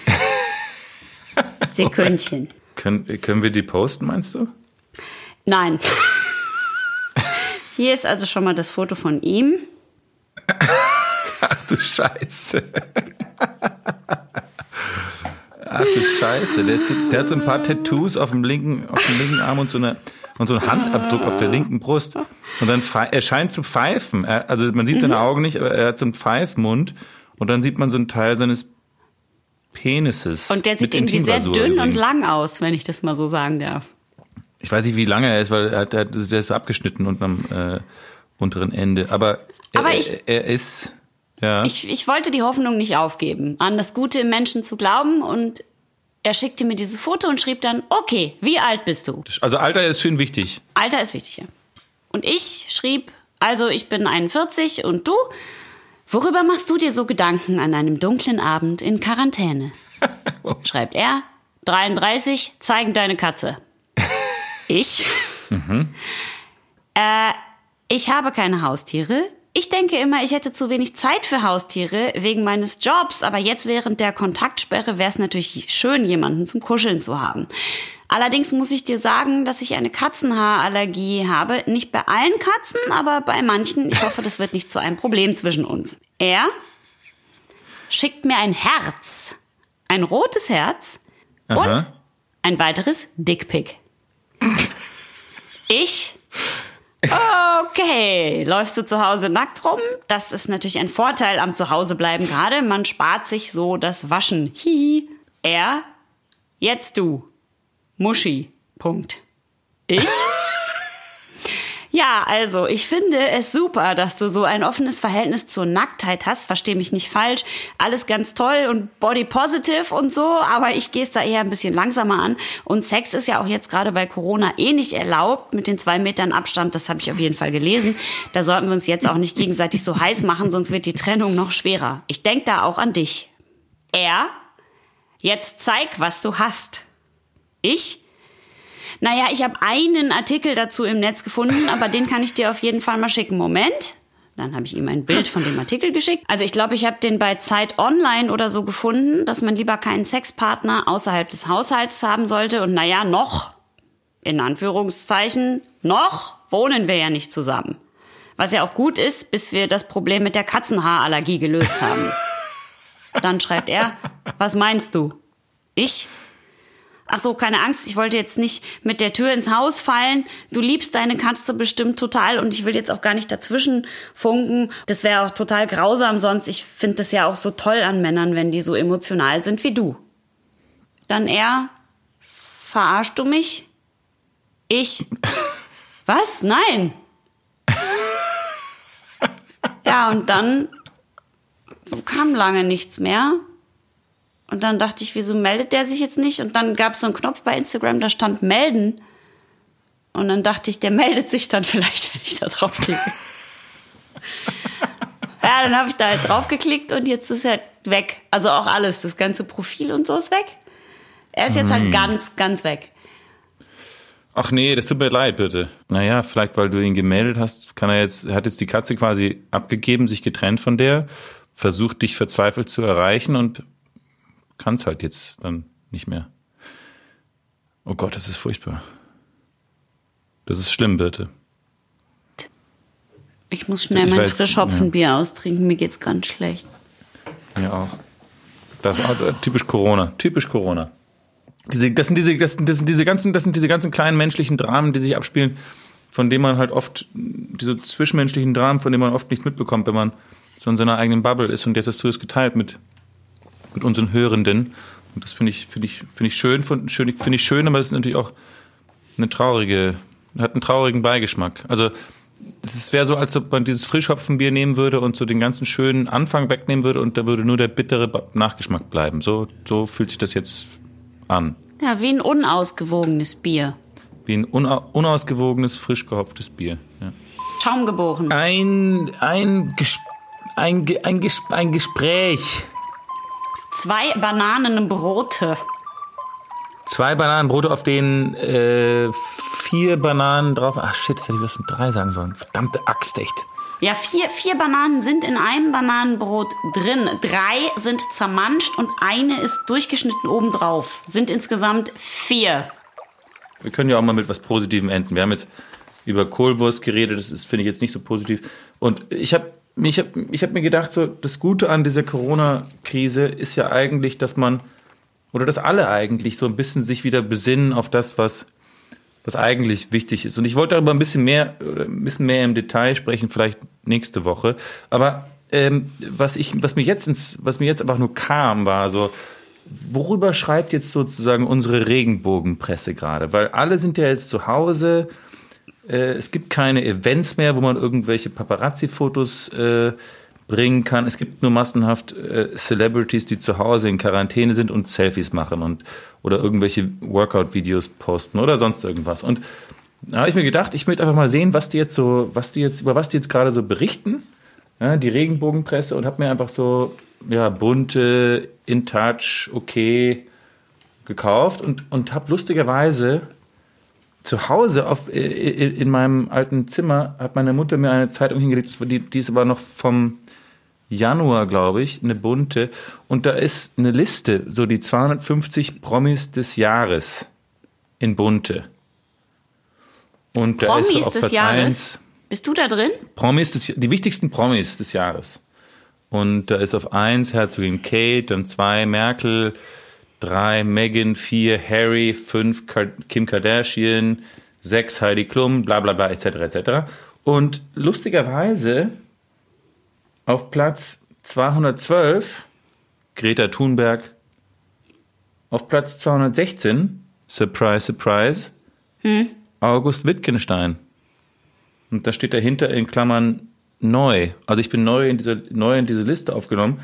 Sekündchen. Können, können wir die posten, meinst du? Nein. Hier ist also schon mal das Foto von ihm. Ach du Scheiße. Ach du Scheiße. Der, ist, der hat so ein paar Tattoos auf dem linken, auf dem linken Arm und so, eine, und so einen Handabdruck auf der linken Brust. Und dann er scheint zu pfeifen. Also man sieht seine Augen nicht, aber er hat so einen Pfeifmund. Und dann sieht man so einen Teil seines Penises. Und der sieht irgendwie sehr dünn und übrigens. lang aus, wenn ich das mal so sagen darf. Ich weiß nicht, wie lange er ist, weil er er der ist so abgeschnitten unten am äh, unteren Ende. Aber, Aber er, ich- er ist, ja. Ich, ich wollte die Hoffnung nicht aufgeben, an das Gute im Menschen zu glauben und er schickte mir dieses Foto und schrieb dann, okay, wie alt bist du? also Alter ist für ihn wichtig. Alter ist wichtig, ja. Und ich schrieb, also ich bin 41 und du? Worüber machst du dir so Gedanken an einem dunklen Abend in Quarantäne? Schreibt er, 33, zeigen deine Katze. Ich? Äh, ich habe keine Haustiere. Ich denke immer, ich hätte zu wenig Zeit für Haustiere wegen meines Jobs, aber jetzt während der Kontaktsperre wäre es natürlich schön, jemanden zum Kuscheln zu haben. Allerdings muss ich dir sagen, dass ich eine Katzenhaarallergie habe. Nicht bei allen Katzen, aber bei manchen. Ich hoffe, das wird nicht zu einem Problem zwischen uns. Er schickt mir ein Herz. Ein rotes Herz und Aha. ein weiteres Dickpick. Ich Okay, läufst du zu Hause nackt rum? Das ist natürlich ein Vorteil am Zuhausebleiben gerade. Man spart sich so das Waschen. Hihi. Er, jetzt du. Muschi. Punkt. Ich? Ja, also, ich finde es super, dass du so ein offenes Verhältnis zur Nacktheit hast. Versteh mich nicht falsch. Alles ganz toll und body positive und so, aber ich gehe es da eher ein bisschen langsamer an. Und Sex ist ja auch jetzt gerade bei Corona eh nicht erlaubt mit den zwei Metern Abstand. Das habe ich auf jeden Fall gelesen. Da sollten wir uns jetzt auch nicht gegenseitig so heiß machen, sonst wird die Trennung noch schwerer. Ich denk da auch an dich. Er? Jetzt zeig, was du hast. Ich? Naja, ich habe einen Artikel dazu im Netz gefunden, aber den kann ich dir auf jeden Fall mal schicken. Moment. Dann habe ich ihm ein Bild von dem Artikel geschickt. Also ich glaube, ich habe den bei Zeit Online oder so gefunden, dass man lieber keinen Sexpartner außerhalb des Haushalts haben sollte. Und naja, noch, in Anführungszeichen, noch wohnen wir ja nicht zusammen. Was ja auch gut ist, bis wir das Problem mit der Katzenhaarallergie gelöst haben. Dann schreibt er, was meinst du? Ich? Ach so, keine Angst, ich wollte jetzt nicht mit der Tür ins Haus fallen. Du liebst deine Katze bestimmt total und ich will jetzt auch gar nicht dazwischen funken. Das wäre auch total grausam sonst. Ich finde das ja auch so toll an Männern, wenn die so emotional sind wie du. Dann er, verarschst du mich? Ich. Was? Nein. Ja, und dann kam lange nichts mehr. Und dann dachte ich, wieso meldet der sich jetzt nicht? Und dann gab es so einen Knopf bei Instagram, da stand melden. Und dann dachte ich, der meldet sich dann vielleicht, wenn ich da draufklicke. ja, dann habe ich da halt draufgeklickt und jetzt ist er weg. Also auch alles, das ganze Profil und so ist weg. Er ist jetzt halt ganz, ganz weg. Ach nee, das tut mir leid, bitte. Naja, vielleicht weil du ihn gemeldet hast, kann er jetzt, er hat jetzt die Katze quasi abgegeben, sich getrennt von der, versucht dich verzweifelt zu erreichen und kann es halt jetzt dann nicht mehr. Oh Gott, das ist furchtbar. Das ist schlimm, bitte. Ich muss schnell Ich mein weiß, Frischhopfenbier austrinken, mir geht's ganz schlecht. Ja auch. Das ist auch typisch Corona. Typisch Corona. Diese, das, sind diese, das, sind, das sind diese ganzen, das sind diese ganzen kleinen menschlichen Dramen, die sich abspielen, von denen man halt oft, diese zwischenmenschlichen Dramen, von denen man oft nichts mitbekommt, wenn man so in seiner eigenen Bubble ist. Und jetzt hast du das geteilt mit, mit unseren Hörenden. Und das finde ich, finde ich, finde ich schön, finde ich schön, aber es ist natürlich auch eine traurige, hat einen traurigen Beigeschmack. Also, es wäre so, als ob man dieses Frischhopfenbier nehmen würde und so den ganzen schönen Anfang wegnehmen würde und da würde nur der bittere Nachgeschmack bleiben. So, so fühlt sich das jetzt an. Ja, wie ein unausgewogenes Bier. Wie ein una unausgewogenes, frisch gehopftes Bier. Ja. Schaumgeboren. Ein, ein, Ges ein, Ge- ein, Ges ein Gespräch. Zwei Bananenbrote. Zwei Bananenbrote, auf denen äh, vier Bananen drauf. Ach shit, jetzt hätte ich was mit drei sagen sollen. Verdammte Axt, echt. Ja, vier, vier Bananen sind in einem Bananenbrot drin. Drei sind zermanscht und eine ist durchgeschnitten obendrauf. Sind insgesamt vier. Wir können ja auch mal mit was Positivem enden. Wir haben jetzt über Kohlwurst geredet, das ist, finde ich, jetzt nicht so positiv. Und ich habe ich hab, ich hab mir gedacht, so, das Gute an dieser Corona-Krise ist ja eigentlich, dass man, oder dass alle eigentlich so ein bisschen sich wieder besinnen auf das, was, was eigentlich wichtig ist. Und ich wollte darüber ein bisschen mehr, ein bisschen mehr im Detail sprechen, vielleicht nächste Woche. Aber ähm, was ich, was mir jetzt ins, was mir jetzt einfach nur kam, war so, worüber schreibt jetzt sozusagen unsere Regenbogenpresse gerade? Weil alle sind ja jetzt zu Hause. Äh, es gibt keine Events mehr, wo man irgendwelche Paparazzi-Fotos äh, bringen kann. Es gibt nur massenhaft äh, Celebrities, die zu Hause in Quarantäne sind und Selfies machen und oder irgendwelche Workout-Videos posten oder sonst irgendwas. Und da habe ich mir gedacht, ich möchte einfach mal sehen, was die jetzt so, was die jetzt, über was die jetzt gerade so berichten. Ja, die Regenbogenpresse und habe mir einfach so ja, bunte, in touch, okay gekauft und, und habe lustigerweise zu Hause auf, äh, in in meinem alten Zimmer hat meine Mutter mir eine Zeitung hingelegt, die, die ist aber noch vom Januar, glaube ich, eine bunte. Und da ist eine Liste, so die 250 Promis des Jahres in bunte. Und da ist so Promis auf des Platz Jahres? eins- Bist du da drin? Promis, des, die wichtigsten Promis des Jahres. Und da ist auf eins Herzogin Kate, dann zwei Merkel, drei Meghan, vier Harry, fünf Ka- Kim Kardashian, sechs Heidi Klum, bla bla bla, etc. etc. Und lustigerweise auf Platz 212 Greta Thunberg, auf Platz 216, surprise, surprise, August Wittgenstein. Und da steht dahinter in Klammern neu. Also ich bin neu in diese, neu in diese Liste aufgenommen.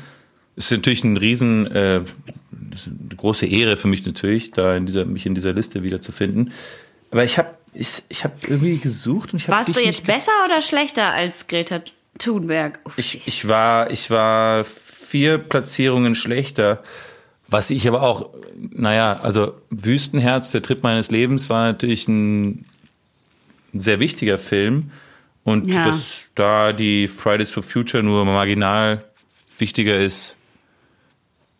Ist natürlich ein riesen, äh, eine große Ehre für mich natürlich, da in dieser, mich in dieser Liste wiederzufinden. Aber ich habe ich, ich hab irgendwie gesucht und ich habe Warst du jetzt besser oder schlechter als Greta Thunberg? Uff. ich, ich war, ich war vier Platzierungen schlechter. Was ich aber auch, naja, also Wüstenherz, der Trip meines Lebens, war natürlich ein, ein sehr wichtiger Film. Und Ja. dass da die Fridays for Future nur marginal wichtiger ist,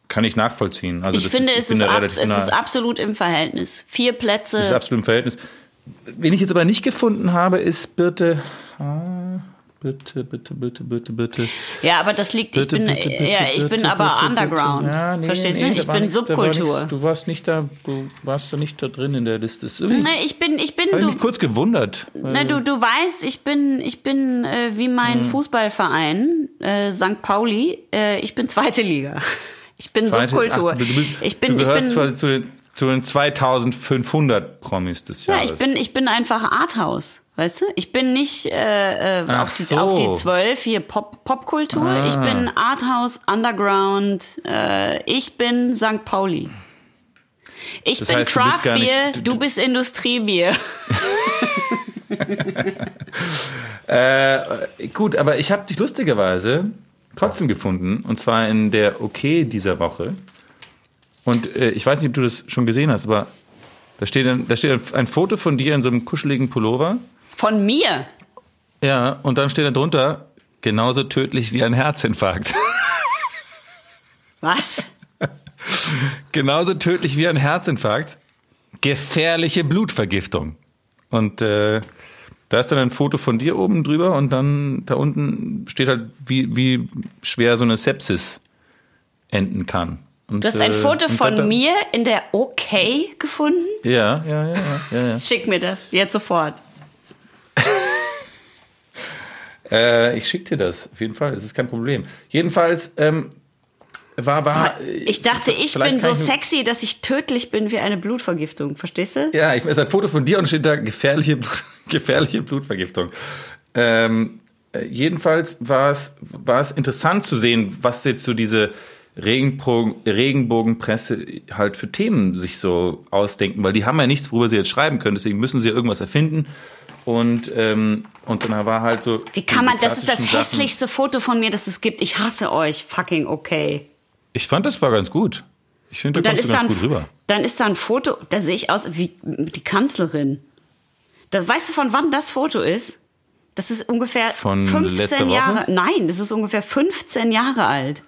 kann ich nachvollziehen. Also ich finde, ist, es, bin ist ab, es ist absolut im Verhältnis. Vier Plätze. das ist absolut im Verhältnis. Wen ich jetzt aber nicht gefunden habe, ist Birte, Bitte, bitte, bitte, bitte, bitte. Ja, aber das liegt, ich Bitte, bin, bitte, bitte, ja, ich bin aber Underground. Ja, nee, Verstehst nee, du? Ich bin nichts, da war Subkultur. nichts. Du warst nicht da, du warst da nicht da drin in der Liste. Nee, ich bin, ich bin, ich mich du, kurz gewundert. ne, du, du weißt, ich bin, ich bin äh, wie mein Hm. Fußballverein, äh, St. Pauli, äh, ich bin zweite Liga. Ich bin Zweite- Subkultur. ach, du, bist, ich bin, du ich bin, zu den, zu den 2500 Promis des ja, Jahres. ich bin, ich bin einfach Arthouse. Weißt du? Ich bin nicht äh, äh, auf, die, so. auf die 12 hier Pop, Popkultur. Ah. Ich bin Arthouse, Underground. Äh, ich bin St. Pauli. Ich Das bin heißt, du bist Craft nicht- Beer, du- du bist Industriebier. Äh, gut, aber ich habe dich lustigerweise trotzdem gefunden. Und zwar in der OK dieser Woche. Und äh, ich weiß nicht, ob du das schon gesehen hast, aber da steht, ein, da steht ein, Foto von dir in so einem kuscheligen Pullover. Von mir. Ja, und dann steht da drunter, genauso tödlich wie ein Herzinfarkt. Was? genauso tödlich wie ein Herzinfarkt. Gefährliche Blutvergiftung. Und äh, da ist dann ein Foto von dir oben drüber und dann da unten steht halt, wie, wie schwer so eine Sepsis enden kann. Und, Du hast ein äh, Foto von dann- mir in der OK gefunden? Ja, ja, ja, ja, ja. ja. Schick mir das. Jetzt sofort. Äh, ich schicke dir das, auf jeden Fall, es ist kein Problem. Jedenfalls ähm, war, war. Ich dachte, ich bin so sexy, dass ich tödlich bin wie eine Blutvergiftung. Verstehst du? Ja, ich es ist ein Foto von dir und steht da gefährliche, gefährliche Blutvergiftung. Ähm, äh, jedenfalls war es, war es interessant zu sehen, was jetzt so diese Regenbogen, Regenbogenpresse halt für Themen sich so ausdenken, weil die haben ja nichts, worüber sie jetzt schreiben können, deswegen müssen sie ja irgendwas erfinden. Und, ähm, und dann war halt so. Wie kann man, das ist das klassischen Sachen. hässlichste Foto von mir, das es gibt. Ich hasse euch. Fucking okay. Ich fand, das war ganz gut. Ich finde, da kommst du ganz gut rüber. dann ist da ein Foto, da sehe ich aus wie die Kanzlerin. Das, weißt du, von wann das Foto ist? Das ist ungefähr Von 15 letzter Woche? Jahre. Nein, das ist ungefähr 15 Jahre alt.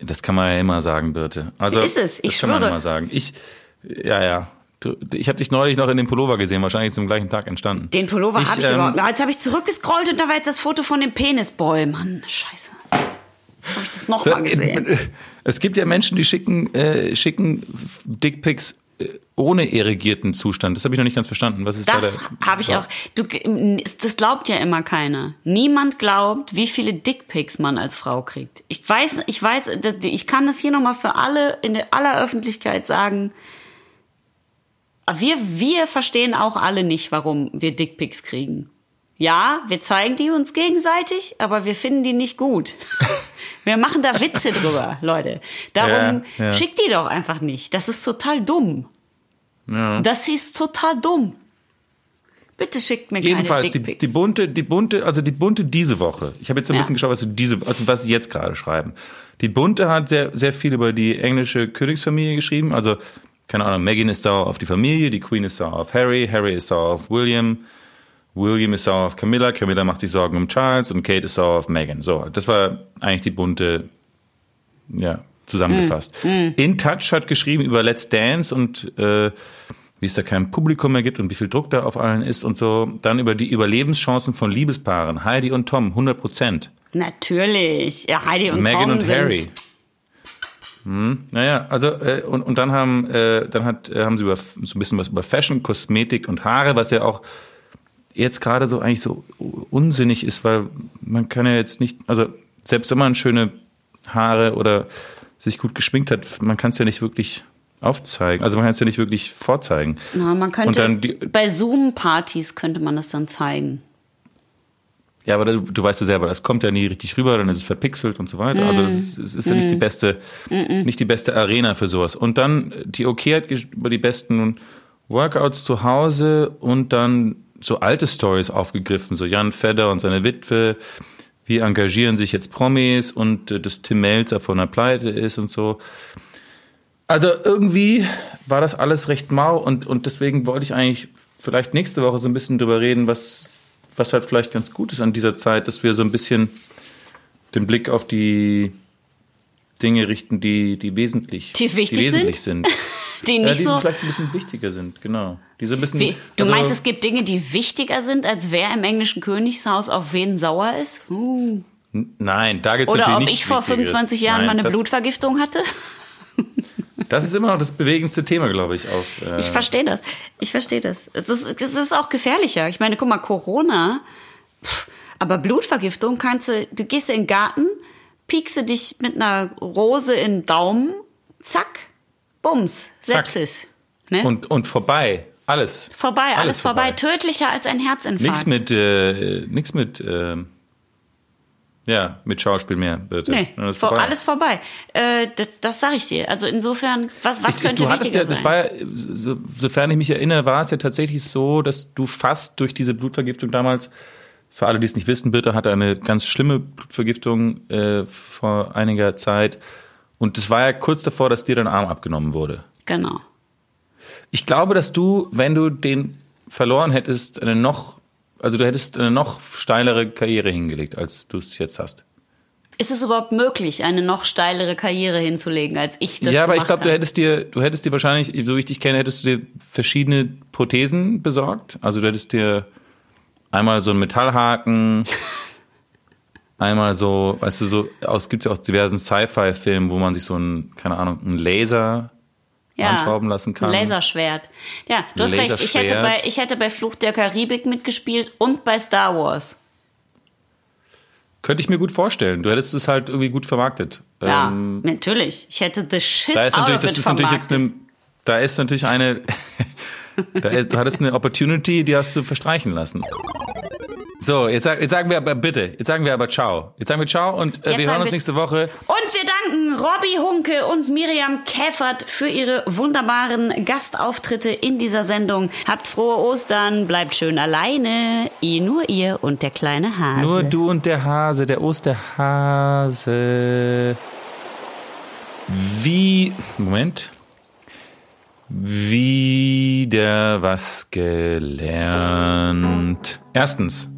Das kann man ja immer sagen, Birte. Also, Ist es, ich das kann man schwöre. immer sagen. Ich, ja, ja. Du, ich habe dich neulich noch in dem Pullover gesehen, wahrscheinlich zum gleichen Tag entstanden. Den Pullover habe ich ähm, überhaupt. Jetzt habe ich zurückgescrollt und da war jetzt das Foto von dem Penisboy. Mann, scheiße. Jetzt habe ich das nochmal gesehen. Es gibt ja Menschen, die schicken, äh, schicken Dickpics äh, ohne irrigierten Zustand. Das habe ich noch nicht ganz verstanden. Was ist da Das der? habe ich auch. Du, das glaubt ja immer keiner. Niemand glaubt, wie viele Dickpics man als Frau kriegt. Ich weiß, ich weiß, ich kann das hier nochmal für alle in der aller Öffentlichkeit sagen. Wir, wir verstehen auch alle nicht, warum wir Dickpics kriegen. Ja, wir zeigen die uns gegenseitig, aber wir finden die nicht gut. Wir machen da Witze drüber, Leute. Darum Ja, ja. schickt die doch einfach nicht. Das ist total dumm. Ja. Das ist total dumm. Bitte schickt mir Jedenfalls keine die, Dickpics. die bunte, die bunte, also die bunte diese Woche. Ich habe jetzt ein bisschen geschaut, was sie diese, also was sie jetzt gerade schreiben. Die bunte hat sehr, sehr viel über die englische Königsfamilie geschrieben. Also keine Ahnung, Meghan ist sauer auf die Familie, die Queen ist sauer auf Harry, Harry ist sauer auf William, William ist sauer auf Camilla, Camilla macht sich Sorgen um Charles und Kate ist sauer auf Meghan. So, das war eigentlich die bunte, ja, zusammengefasst. In Touch hat geschrieben über Let's Dance und äh, wie es da kein Publikum mehr gibt und wie viel Druck da auf allen ist und so. Dann über die Überlebenschancen von Liebespaaren. Heidi und Tom, 100 Prozent. Natürlich. Ja, Heidi und Meghan Tom und sind. Harry. Hm, naja, also äh, und, und dann haben äh, dann hat äh, haben sie über so ein bisschen was über Fashion, Kosmetik und Haare, was ja auch jetzt gerade so eigentlich so unsinnig ist, weil man kann ja jetzt nicht, also selbst wenn man schöne Haare oder sich gut geschminkt hat, man kann es ja nicht wirklich aufzeigen. Also man kann es ja nicht wirklich vorzeigen. Na, man könnte Und dann die- bei Zoom-Partys könnte man das dann zeigen. Ja, aber du, du weißt ja selber, das kommt ja nie richtig rüber, dann ist es verpixelt und so weiter. Also es ist, es ist ja nicht die beste, nicht die beste Arena für sowas. Und dann die OK hat über die besten Workouts zu Hause und dann so alte Stories aufgegriffen, so Jan Fedder und seine Witwe, wie engagieren sich jetzt Promis und äh, dass Tim Melzer von der Pleite ist und so. Also irgendwie war das alles recht mau und, und deswegen wollte ich eigentlich vielleicht nächste Woche so ein bisschen drüber reden, was, was halt vielleicht ganz gut ist an dieser Zeit, dass wir so ein bisschen den Blick auf die Dinge richten, die, die wesentlich, Die wichtig wesentlich sind. Die Ja, nicht die so. vielleicht ein bisschen wichtiger sind, genau. Die so ein bisschen. Wie, du also- meinst, es gibt Dinge, die wichtiger sind, als wer im englischen Königshaus auf wen sauer ist? Uh. Nein, da gibt es Oder ob ich vor Wichtigeres. 25 Jahren Nein, mal eine das, Blutvergiftung hatte? Das ist immer noch das bewegendste Thema, glaube ich. Auf, äh, Ich verstehe das. Ich verstehe das. Es ist, es ist auch gefährlicher. Ich meine, guck mal, Corona, pff, aber Blutvergiftung kannst du, du gehst in den Garten, piekse dich mit einer Rose in den Daumen, zack, bums, Zack. Sepsis. Ne? und, und vorbei. Alles. vorbei, alles, vorbei. Tödlicher als ein Herzinfarkt. Nichts mit, äh, nix mit, äh, ja, mit Schauspiel mehr, bitte. Nee, vor, vorbei. alles vorbei. Äh, das das sage ich dir. Also insofern, was, was Ich- könnte du wichtiger ja, das sein? war so, sofern ich mich erinnere, war es ja tatsächlich so, dass du fast durch diese Blutvergiftung damals, für alle, die es nicht wissen, bitte, hatte eine ganz schlimme Blutvergiftung äh, vor einiger Zeit. Und es war ja kurz davor, dass dir dein Arm abgenommen wurde. genau. Ich glaube, dass du, wenn du den verloren hättest, eine noch, also du hättest eine noch steilere Karriere hingelegt, als du es jetzt hast. Ist es überhaupt möglich, eine noch steilere Karriere hinzulegen, als ich das ja, aber ich glaube, du hättest dir, du hättest dir wahrscheinlich, so wie ich dich kenne, hättest du dir verschiedene Prothesen besorgt. Also du hättest dir einmal so einen Metallhaken, einmal so, weißt du, so, es gibt ja auch diversen Sci-Fi-Filmen, wo man sich so ein, keine Ahnung, einen Laser anschrauben lassen kann. Ein Laserschwert. Ja, du hast recht. Ich hätte, bei, ich hätte bei Fluch der Karibik mitgespielt und bei Star Wars. Könnte ich mir gut vorstellen. Du hättest es halt irgendwie gut vermarktet. Ja, Ähm, natürlich. Ich hätte the shit da ist natürlich, das ist natürlich jetzt eine, da ist natürlich eine, da du hattest eine Opportunity, die hast du verstreichen lassen. So, jetzt, jetzt sagen wir aber bitte, jetzt sagen wir aber ciao. Jetzt sagen wir ciao und äh, wir hören uns wir- nächste Woche. Und wir danken Robbie Hunke und Miriam Käfert für ihre wunderbaren Gastauftritte in dieser Sendung. Habt frohe Ostern, bleibt schön alleine. Ihr, nur ihr und der kleine Hase. Nur du und der Hase, der Osterhase. Wie, Moment. Wieder was gelernt. Erstens,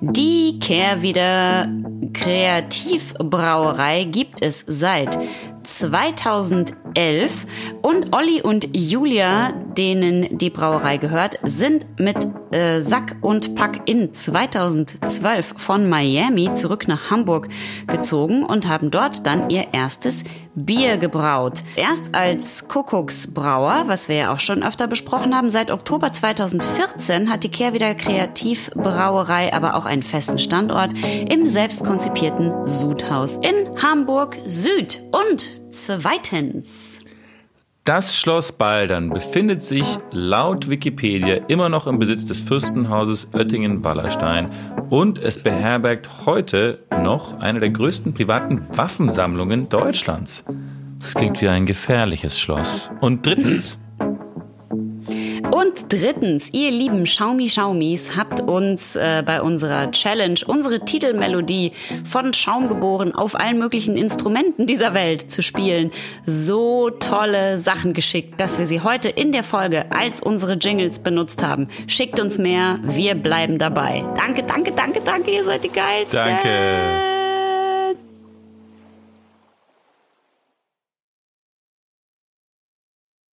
Die Kehrwieder Kreativbrauerei gibt es seit 2011 und Olli und Julia, denen die Brauerei gehört, sind mit äh, Sack und Pack in 2012 von Miami zurück nach Hamburg gezogen und haben dort dann ihr erstes Bier gebraut. Erst als Kuckucksbrauer, was wir ja auch schon öfter besprochen haben, seit Oktober 2014 hat die Kehrwieder Kreativbrauerei aber auch einen festen Standort im selbst konzipierten Sudhaus in Hamburg Süd. Und zweitens. Das Schloss Baldern befindet sich laut Wikipedia immer noch im Besitz des Fürstenhauses Oettingen-Wallerstein und es beherbergt heute noch eine der größten privaten Waffensammlungen Deutschlands. Das klingt wie ein gefährliches Schloss. Und drittens, Und drittens, ihr lieben Xiaomi Xiaomis habt uns äh, bei unserer Challenge unsere Titelmelodie von Schaum geboren auf allen möglichen Instrumenten dieser Welt zu spielen so tolle Sachen geschickt, dass wir sie heute in der Folge als unsere Jingles benutzt haben. Schickt uns mehr, wir bleiben dabei. Danke, danke, danke, danke, ihr seid die geilsten. Danke.